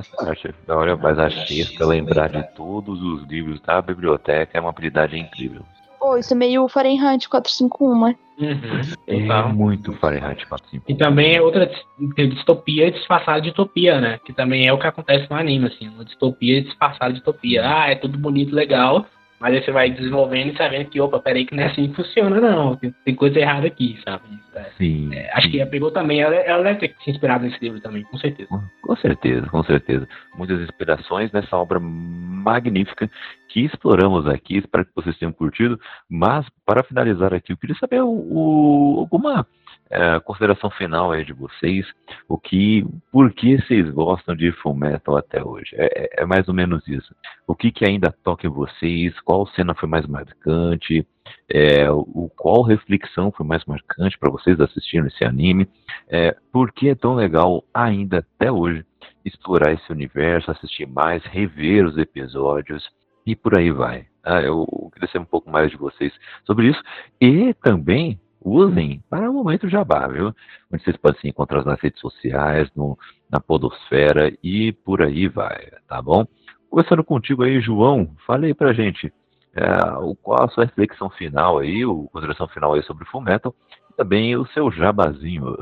Hora, mas a Chesca lembrar de todos os livros da biblioteca é uma habilidade incrível. Pô, isso é meio Fahrenheit 451, né? Uhum, É total. muito Fahrenheit 45. E também é outra dis- distopia disfarçada de utopia, né? Que também é o que acontece no anime, assim. Uma distopia disfarçada de utopia. Ah, é tudo bonito, legal. Mas aí você vai desenvolvendo e sabendo que, opa, peraí, que não é assim que funciona, não. Tem, coisa errada aqui, sabe? É, Sim. é, acho que a pegou também, ela, ela deve ter se inspirado nesse livro também, com certeza. Com certeza, com certeza. Muitas inspirações nessa obra magnífica que exploramos aqui. Espero que vocês tenham curtido. Mas, para finalizar aqui, eu queria saber o, o- alguma eh, consideração final aí de vocês. O que, por que vocês gostam de Full Metal até hoje? É, é- é mais ou menos isso. O que, que ainda toca em vocês? Qual cena foi mais marcante? É, o qual reflexão foi mais marcante para vocês assistindo esse anime? É, por que é tão legal ainda até hoje explorar esse universo, assistir mais, rever os episódios e por aí vai. Ah, eu queria saber um pouco mais de vocês sobre isso e também usem para o momento jabá, viu? Onde vocês podem se encontrar nas redes sociais, no, na podosfera e por aí vai, tá bom? Começando contigo aí, João, fala aí pra gente é, o- qual a sua reflexão final aí, o consideração final aí sobre Fullmetal e também o seu jabazinho.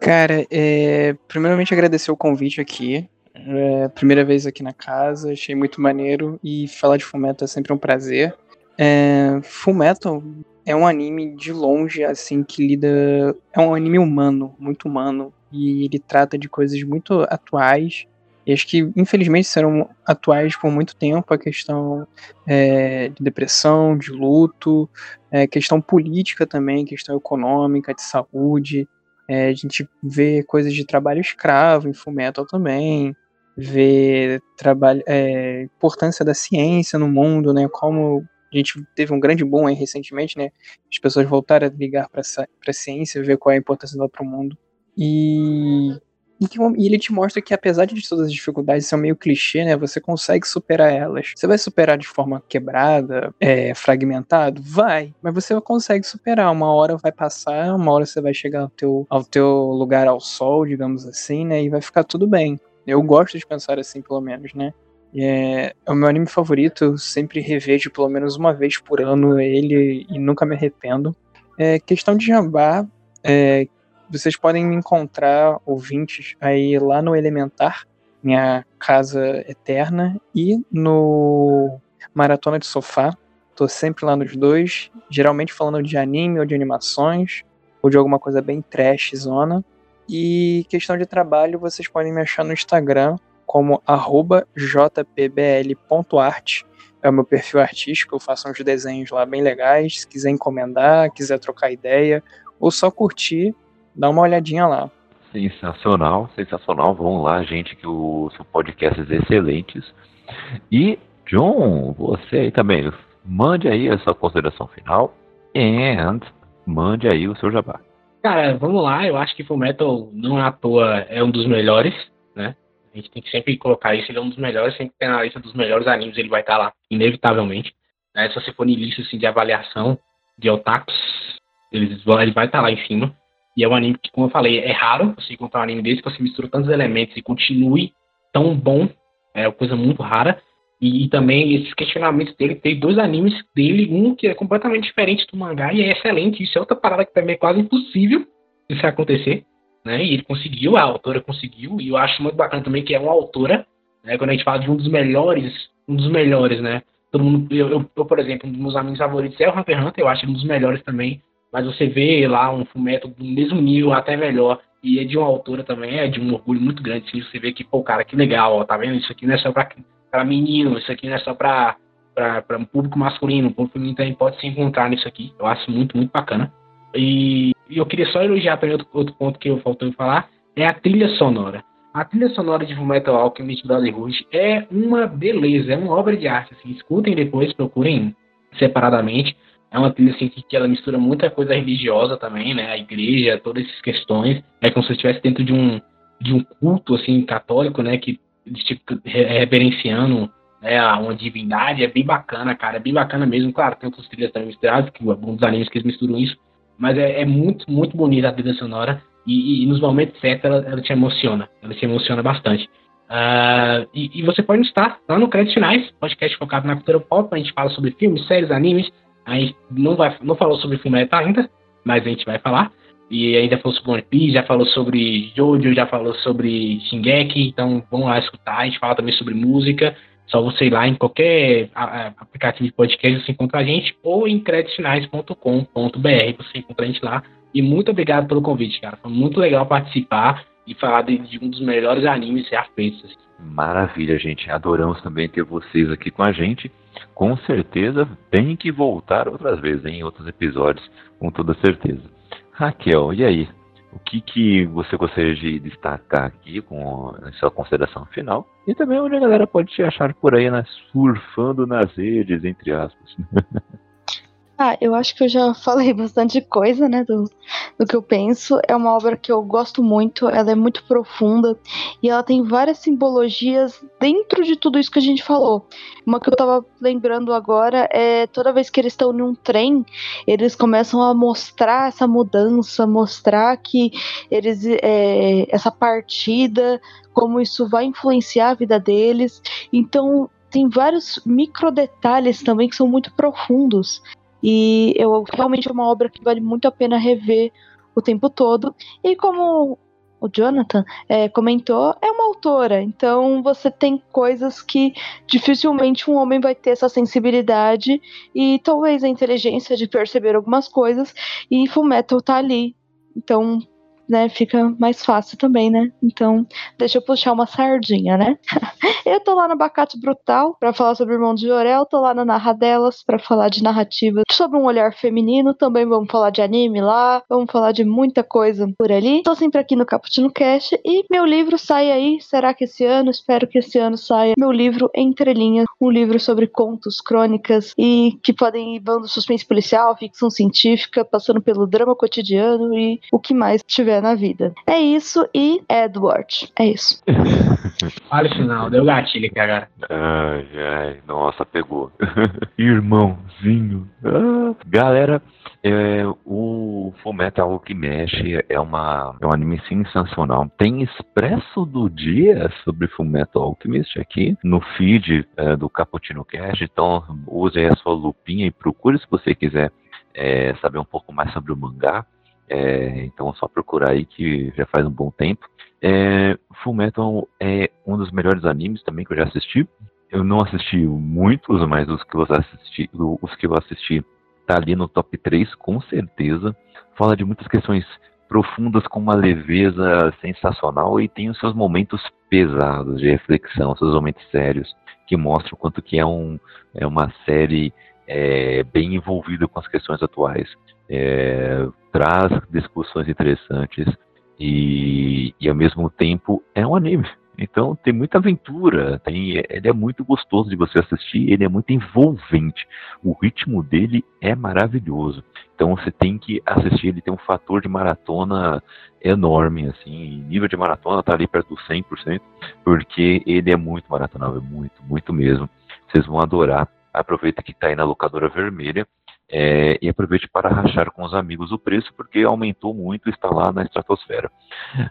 Cara, é, primeiramente agradecer o convite aqui. É, primeira vez aqui na casa, achei muito maneiro e falar de Fullmetal é sempre um prazer. É, Fullmetal é um anime de longe, assim, que lida. É um anime humano, muito humano, e ele trata de coisas muito atuais. E acho que, infelizmente, serão atuais por muito tempo a questão é, de depressão, de luto, é, questão política também, questão econômica, de saúde. É, a gente vê coisas de trabalho escravo em Fullmetal também, vê trabalho, é, importância da ciência no mundo, né? Como a gente teve um grande boom aí recentemente, né? As pessoas voltaram a ligar para a ciência, ver qual é a importância dela para o mundo. E, e, que- e ele te mostra que apesar de todas as dificuldades ser meio clichê, né? Você consegue superar elas. Você vai superar de forma quebrada, é, fragmentado? Vai. Mas você consegue superar. Uma hora vai passar, uma hora você vai chegar ao teu, ao teu lugar ao sol, digamos assim, né? E vai ficar tudo bem. Eu gosto de pensar assim, pelo menos, né? É, é o meu anime favorito, eu sempre revejo pelo menos uma vez por ano ele e nunca me arrependo. É, questão de jabá, é, vocês podem me encontrar, ouvintes, aí lá no Elementar, minha casa eterna, e no Maratona de Sofá. Tô sempre lá nos dois, geralmente falando de anime ou de animações, ou de alguma coisa bem trash, zona. E questão de trabalho, vocês podem me achar no Instagram como arroba jpbl.art. é o meu perfil artístico, eu faço uns desenhos lá bem legais. Se quiser encomendar, quiser trocar ideia, ou só curtir, dá uma olhadinha lá. Sensacional, sensacional. Vão lá, gente, que o seu podcasts excelentes. E, John, você aí também, mande aí a sua consideração final and mande aí o seu jabá. Cara, vamos lá, eu acho que Fullmetal não é à toa é um dos melhores, né? A gente tem que sempre colocar isso, ele é um dos melhores, sempre tem na lista dos melhores animes, ele vai estar lá, inevitavelmente. Né? Se você for em lista assim, de avaliação de otakus, ele vai estar lá em cima. E é um anime que, como eu falei, é raro você encontrar um anime desse que você mistura tantos elementos e continue tão bom. É uma coisa muito rara. E, e, também esses questionamentos dele, tem dois animes dele, um que é completamente diferente do mangá e é excelente. Isso é outra parada que também é quase impossível isso acontecer. Né? E ele conseguiu, a autora conseguiu, e eu acho muito bacana também que é uma autora, né? Quando a gente fala de um dos melhores, um dos melhores, né? Todo mundo, eu, eu, eu por exemplo, um dos meus amigos favoritos é o Hunter Hunter, eu acho um dos melhores também mas você vê lá um fumeto do mesmo nível, até melhor, e é de uma autora também, é de um orgulho muito grande, assim, você vê que, pô, cara, que legal, ó, tá vendo? Isso aqui não é só pra, pra menino, isso aqui não é só pra, pra, pra um público masculino, o público feminino também pode se encontrar nisso aqui, eu acho muito, muito bacana. E, e eu queria só elogiar também outro, outro ponto que eu faltou falar, é a trilha sonora. A trilha sonora de Fullmetal Alchemist Brotherhood é uma beleza, é uma obra de arte, assim, escutem depois, procurem separadamente, é uma trilha assim, que ela mistura muita coisa religiosa também, né? A igreja, todas essas questões. É como se estivesse dentro de um, de um culto assim católico, né? Que tipo, reverenciando né, uma divindade. É bem bacana, cara. É bem bacana mesmo. Claro, tem outras trilhas também misturadas, que alguns animes que eles misturam isso. Mas é, é muito, muito bonita a trilha sonora. E, e, nos momentos certos ela, ela te emociona. Ela te emociona bastante. Uh, e, e, você pode estar lá no Créditos Finais, podcast focado na cultura pop. A gente fala sobre filmes, séries, animes a gente não, vai, não falou sobre Fullmetal ainda, mas a gente vai falar. E ainda falou sobre One Piece, já falou sobre Jojo, já falou sobre Shingeki, então vão lá escutar. A gente fala também sobre música. Só você ir lá em qualquer aplicativo de podcast, você encontra a gente, ou em creditfinais.com.br, você encontra a gente lá. E muito obrigado pelo convite, cara. Foi muito legal participar e falar de, de um dos melhores animes já feitos. Assim. Maravilha, gente. Adoramos também ter vocês aqui com a gente. Com certeza tem que voltar outras vezes, em outros episódios, com toda certeza. Raquel, e aí? O que, que você gostaria de destacar aqui com a sua consideração final? E também onde a galera pode te achar por aí, né? Surfando nas redes, entre aspas. Ah, eu acho que eu já falei bastante coisa, né, do, do que eu penso. É uma obra que eu gosto muito, ela é muito profunda e ela tem várias simbologias dentro de tudo isso que a gente falou. Uma que eu tava lembrando agora é toda vez que eles estão num trem, eles começam a mostrar essa mudança, mostrar que eles é, essa partida, como isso vai influenciar a vida deles. Então tem vários micro detalhes também que são muito profundos e eu realmente é uma obra que vale muito a pena rever o tempo todo. E como o Jonathan é, comentou, é uma autora, então você tem coisas que dificilmente um homem vai ter essa sensibilidade e talvez a inteligência de perceber algumas coisas, e Fullmetal tá ali. Então, né, fica mais fácil também, né? Então, deixa eu puxar uma sardinha, né? eu tô lá no Abacate Brutal para falar sobre o Irmão de Jorel, tô lá na Narradelas para falar de narrativa sobre um olhar feminino, também vamos falar de anime lá, vamos falar de muita coisa por ali. Tô sempre aqui no Caputino Cash e meu livro sai aí, será que esse ano? Espero que esse ano saia meu livro Entre Linhas, um livro sobre contos, crônicas e que podem ir do suspense policial, ficção científica, passando pelo drama cotidiano e o que mais tiver tiver na vida. É isso e Edward. É isso. Olha o final, deu gatilho, cara. Ai, ai, nossa, pegou. Irmãozinho. Ah, galera, é, o Fullmetal Alchemist é, uma, é um anime sensacional. Tem Expresso do Dia sobre Fullmetal Alchemist aqui no feed é, do Cappuccino Cast. Então use a sua lupinha e procure se você quiser é, saber um pouco mais sobre o mangá. É, então só procurar aí que já faz um bom tempo. É, Fullmetal é um dos melhores animes também que eu já assisti. Eu não assisti muitos, mas os que eu assisti, os que eu assisti tá ali no top 3 com certeza. Fala de muitas questões profundas com uma leveza sensacional e tem os seus momentos pesados de reflexão, seus momentos sérios, que mostram quanto que é, um, é uma série é, bem envolvida com as questões atuais. É, traz discussões interessantes e, e ao mesmo tempo é um anime. Então tem muita aventura, tem, ele é muito gostoso de você assistir, ele é muito envolvente. O ritmo dele é maravilhoso. Então você tem que assistir, ele tem um fator de maratona enorme, assim, nível de maratona tá ali perto do 100%, porque ele é muito maratonável, muito, muito mesmo. Vocês vão adorar. Aproveita que está aí na locadora vermelha é, e aproveite para rachar com os amigos o preço, porque aumentou muito e está lá na estratosfera.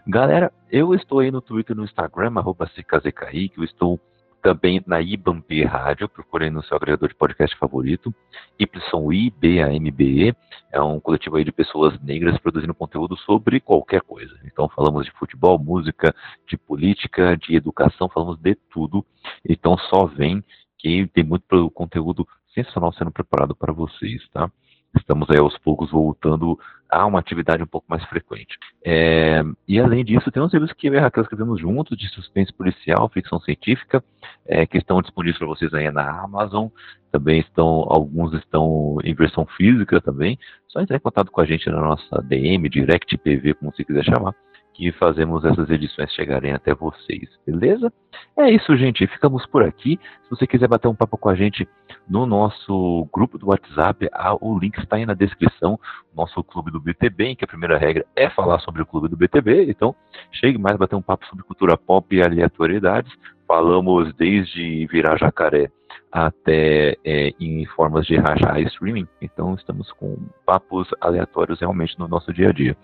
Galera, eu estou aí no Twitter no Instagram, arroba que eu estou também na IBAMB Rádio, procurem no seu agregador de podcast favorito, YIBAMBE, é um coletivo aí de pessoas negras produzindo conteúdo sobre qualquer coisa. Então falamos de futebol, música, de política, de educação, falamos de tudo. Então só vem que tem muito conteúdo sensacional sendo preparado para vocês, tá? Estamos aí aos poucos voltando a uma atividade um pouco mais frequente. É, e além disso, tem uns livros que eu e a Raquel escrevemos juntos, de suspense policial, ficção científica, é, que estão disponíveis para vocês aí na Amazon. Também estão, alguns estão em versão física também. Só entrar em contato com a gente na nossa DM, Direct PV, como você quiser chamar que fazemos essas edições chegarem até vocês, beleza? É isso, gente. Ficamos por aqui. Se você quiser bater um papo com a gente no nosso grupo do WhatsApp, o link está aí na descrição. Nosso clube do BTB, em que a primeira regra é falar sobre o clube do BTB. Então, chegue mais bater um papo sobre cultura pop e aleatoriedades. Falamos desde virar jacaré até é, em formas de rachar streaming. Então, estamos com papos aleatórios realmente no nosso dia a dia.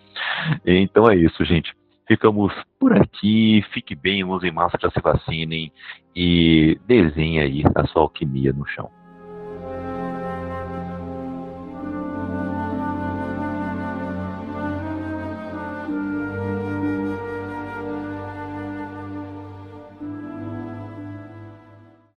Então é isso, gente. Ficamos por aqui. Fique bem, usem máscara, se vacinem e desenhe aí a sua alquimia no chão.